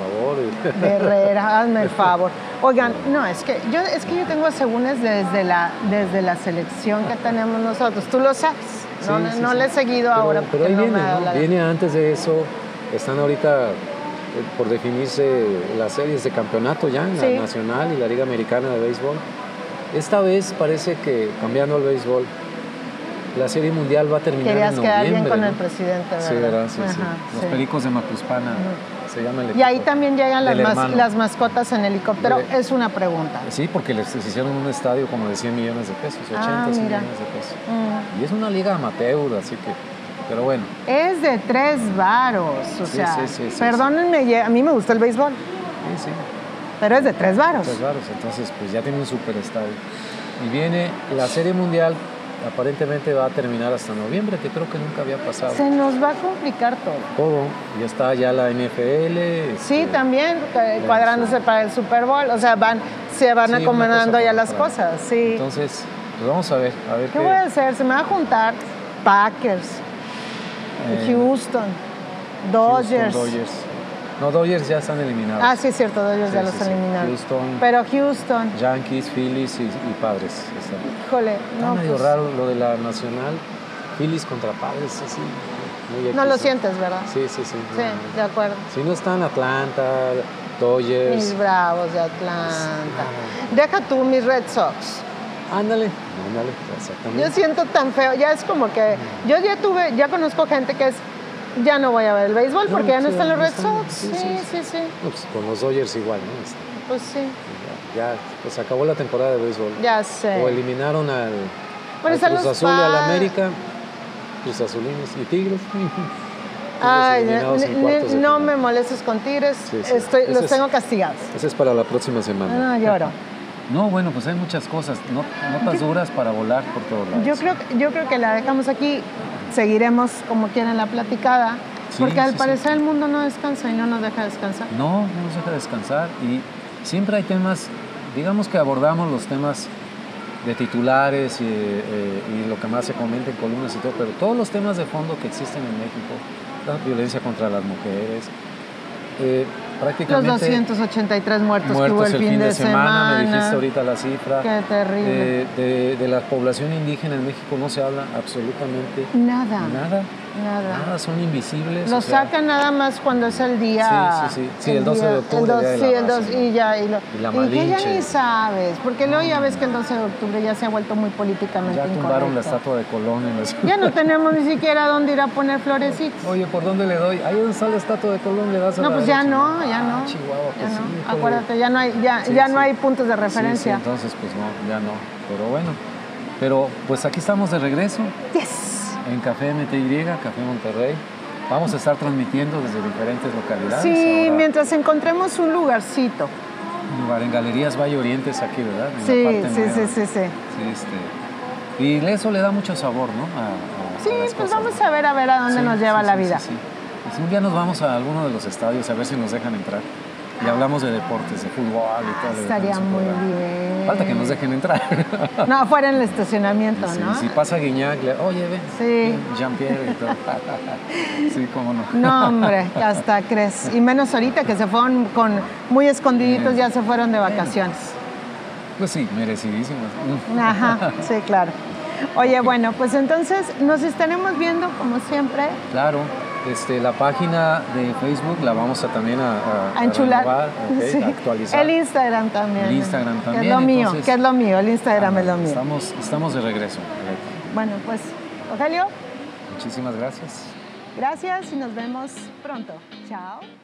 Speaker 1: Por
Speaker 2: favor. De Herrera, hazme el favor. Oigan, no, es que yo, es que yo tengo asegúnes desde la, desde la selección que tenemos nosotros. Tú lo sabes. no, no le he seguido ahora.
Speaker 1: Pero ahí viene, viene antes de eso. Están ahorita eh, por definirse las series de campeonato ya en la Nacional y la Liga Americana de Béisbol. Esta vez parece que, cambiando el béisbol, la Serie Mundial va a terminar
Speaker 2: Querías
Speaker 1: en noviembre.
Speaker 2: quedar bien con el presidente, ¿verdad?
Speaker 1: Sí, ¿verdad? Sí, sí. Los Pericos de Macuspana se llama el equipo.
Speaker 2: Y ahí también llegan las, las mascotas en helicóptero. es una pregunta.
Speaker 1: Sí, porque les hicieron un estadio como de 100 millones de pesos, 80 ah, millones de pesos. Mm. Y es una liga amateur, así que... Pero bueno.
Speaker 2: Es de tres varos, o sea, perdónenme, a mí me gusta el béisbol.
Speaker 1: Sí, sí.
Speaker 2: Pero es de tres varos.
Speaker 1: Tres varos, entonces pues ya tiene un super estadio. Y viene la Serie Mundial, aparentemente va a terminar hasta noviembre, que creo que nunca había pasado.
Speaker 2: Se nos va a complicar todo.
Speaker 1: Todo, ya está ya la NFL.
Speaker 2: Sí, este, también, cuadrándose para el Super Bowl, o sea, van, se van acomodando ya las cosas, sí.
Speaker 1: Entonces, pues vamos a ver, a ver
Speaker 2: qué, voy a hacer. Se me va a juntar Packers, eh, Houston, Dodgers.
Speaker 1: No, Dodgers ya están eliminados.
Speaker 2: Ah, sí, es cierto, Dodgers ya los sí, eliminaron. Houston. Pero Houston.
Speaker 1: Yankees, Phillies y, Padres.
Speaker 2: Híjole,
Speaker 1: no. Está medio pues raro lo de la Nacional. Phillies contra Padres, así.
Speaker 2: Muy no lo sientes, ¿verdad?
Speaker 1: Sí, sí, sí.
Speaker 2: Sí, de acuerdo.
Speaker 1: Si no están Atlanta, Dodgers.
Speaker 2: Mis bravos de Atlanta. Deja tú mis Red Sox.
Speaker 1: Ándale, ándale, exactamente.
Speaker 2: Yo siento tan feo, ya es como que. Yo ya tuve, ya conozco gente que es ya no voy a ver el béisbol porque ya no están los Red Sox. Sí, sí, sí.
Speaker 1: pues con los Dodgers igual, ¿no? Este,
Speaker 2: pues sí.
Speaker 1: Ya, pues acabó la temporada de béisbol.
Speaker 2: Ya sé.
Speaker 1: O eliminaron al, Cruz Azul y al América, Cruz Azulines y Tigres.
Speaker 2: Ay, no me molestes con Tigres, Estoy, los tengo castigados.
Speaker 1: Ese es para la próxima semana.
Speaker 2: No, lloro.
Speaker 1: No, bueno, pues hay muchas cosas, no, notas duras para volar por todos lados.
Speaker 2: Yo creo, yo creo que la dejamos aquí, seguiremos como quieran la platicada, porque al parecer el mundo no descansa y no nos deja descansar.
Speaker 1: No, no nos deja descansar y siempre hay temas, digamos que abordamos los temas de titulares y, eh, y, lo que más se comenta en columnas y todo, pero todos los temas de fondo que existen en México, la violencia contra las mujeres,
Speaker 2: eh, prácticamente... Los 283 muertos, que hubo el, fin, de, semana,
Speaker 1: Me dijiste ahorita la cifra.
Speaker 2: Qué terrible.
Speaker 1: De, de, la población indígena en México no se habla absolutamente
Speaker 2: nada.
Speaker 1: Nada. Nada. Nada, son invisibles.
Speaker 2: Lo sacan nada más cuando es el día.
Speaker 1: Sí, sí, sí. Sí, el, 12 de octubre. El
Speaker 2: sí, el 12, y ya. Y, lo,
Speaker 1: y, la y que
Speaker 2: ya ni sabes. Porque luego ya ves que el 12 de octubre ya se ha vuelto muy políticamente
Speaker 1: Ya tumbaron la estatua de Colón en la
Speaker 2: Ya no tenemos ni siquiera dónde ir a poner florecitas.
Speaker 1: Oye, ¿por dónde le doy? Ahí donde está la estatua de Colón le das a
Speaker 2: No, pues ya no, ya no.
Speaker 1: Ah, Chihuahua, pues
Speaker 2: ya
Speaker 1: sí,
Speaker 2: no. Acuérdate, ya no hay, ya, ya no hay puntos de referencia.
Speaker 1: entonces, pues no, ya no. Pero bueno. Pero pues aquí estamos de regreso.
Speaker 2: Yes
Speaker 1: en Café MTY, Café Monterrey. Vamos a estar transmitiendo desde diferentes localidades.
Speaker 2: Sí, mientras encontremos un lugarcito.
Speaker 1: Un lugar en Galerías Valle Orientes aquí, ¿verdad?
Speaker 2: sí, sí, sí, sí, sí,
Speaker 1: este, y eso le da mucho sabor, ¿no?
Speaker 2: sí, pues vamos a ver a ver a dónde nos lleva la vida. Sí,
Speaker 1: pues un día nos vamos a alguno de los estadios a ver si nos dejan entrar y hablamos de deportes, de fútbol y todo.
Speaker 2: Estaría muy bien.
Speaker 1: Falta que nos dejen entrar.
Speaker 2: No, fuera en el estacionamiento, ¿no?
Speaker 1: Si pasa Guiñac, le, oye, ven.
Speaker 2: Sí.
Speaker 1: Jean-Pierre y todo. Sí, cómo no.
Speaker 2: No, hombre, hasta crees. Y menos ahorita que se fueron con muy escondiditos, ya se fueron de vacaciones.
Speaker 1: Pues sí, merecidísimas.
Speaker 2: Ajá, sí, claro. Oye, bueno, pues entonces nos estaremos viendo como siempre.
Speaker 1: Claro. Este, la página de Facebook la vamos a también a,
Speaker 2: a, enchular,
Speaker 1: actualizar.
Speaker 2: El Instagram también.
Speaker 1: El Instagram también.
Speaker 2: Que es lo mío, que es lo mío, el Instagram es lo mío.
Speaker 1: Estamos, estamos de regreso.
Speaker 2: Bueno, pues, Rogelio.
Speaker 1: Muchísimas gracias.
Speaker 2: Gracias y nos vemos pronto. Chao.
Speaker 1: Chao.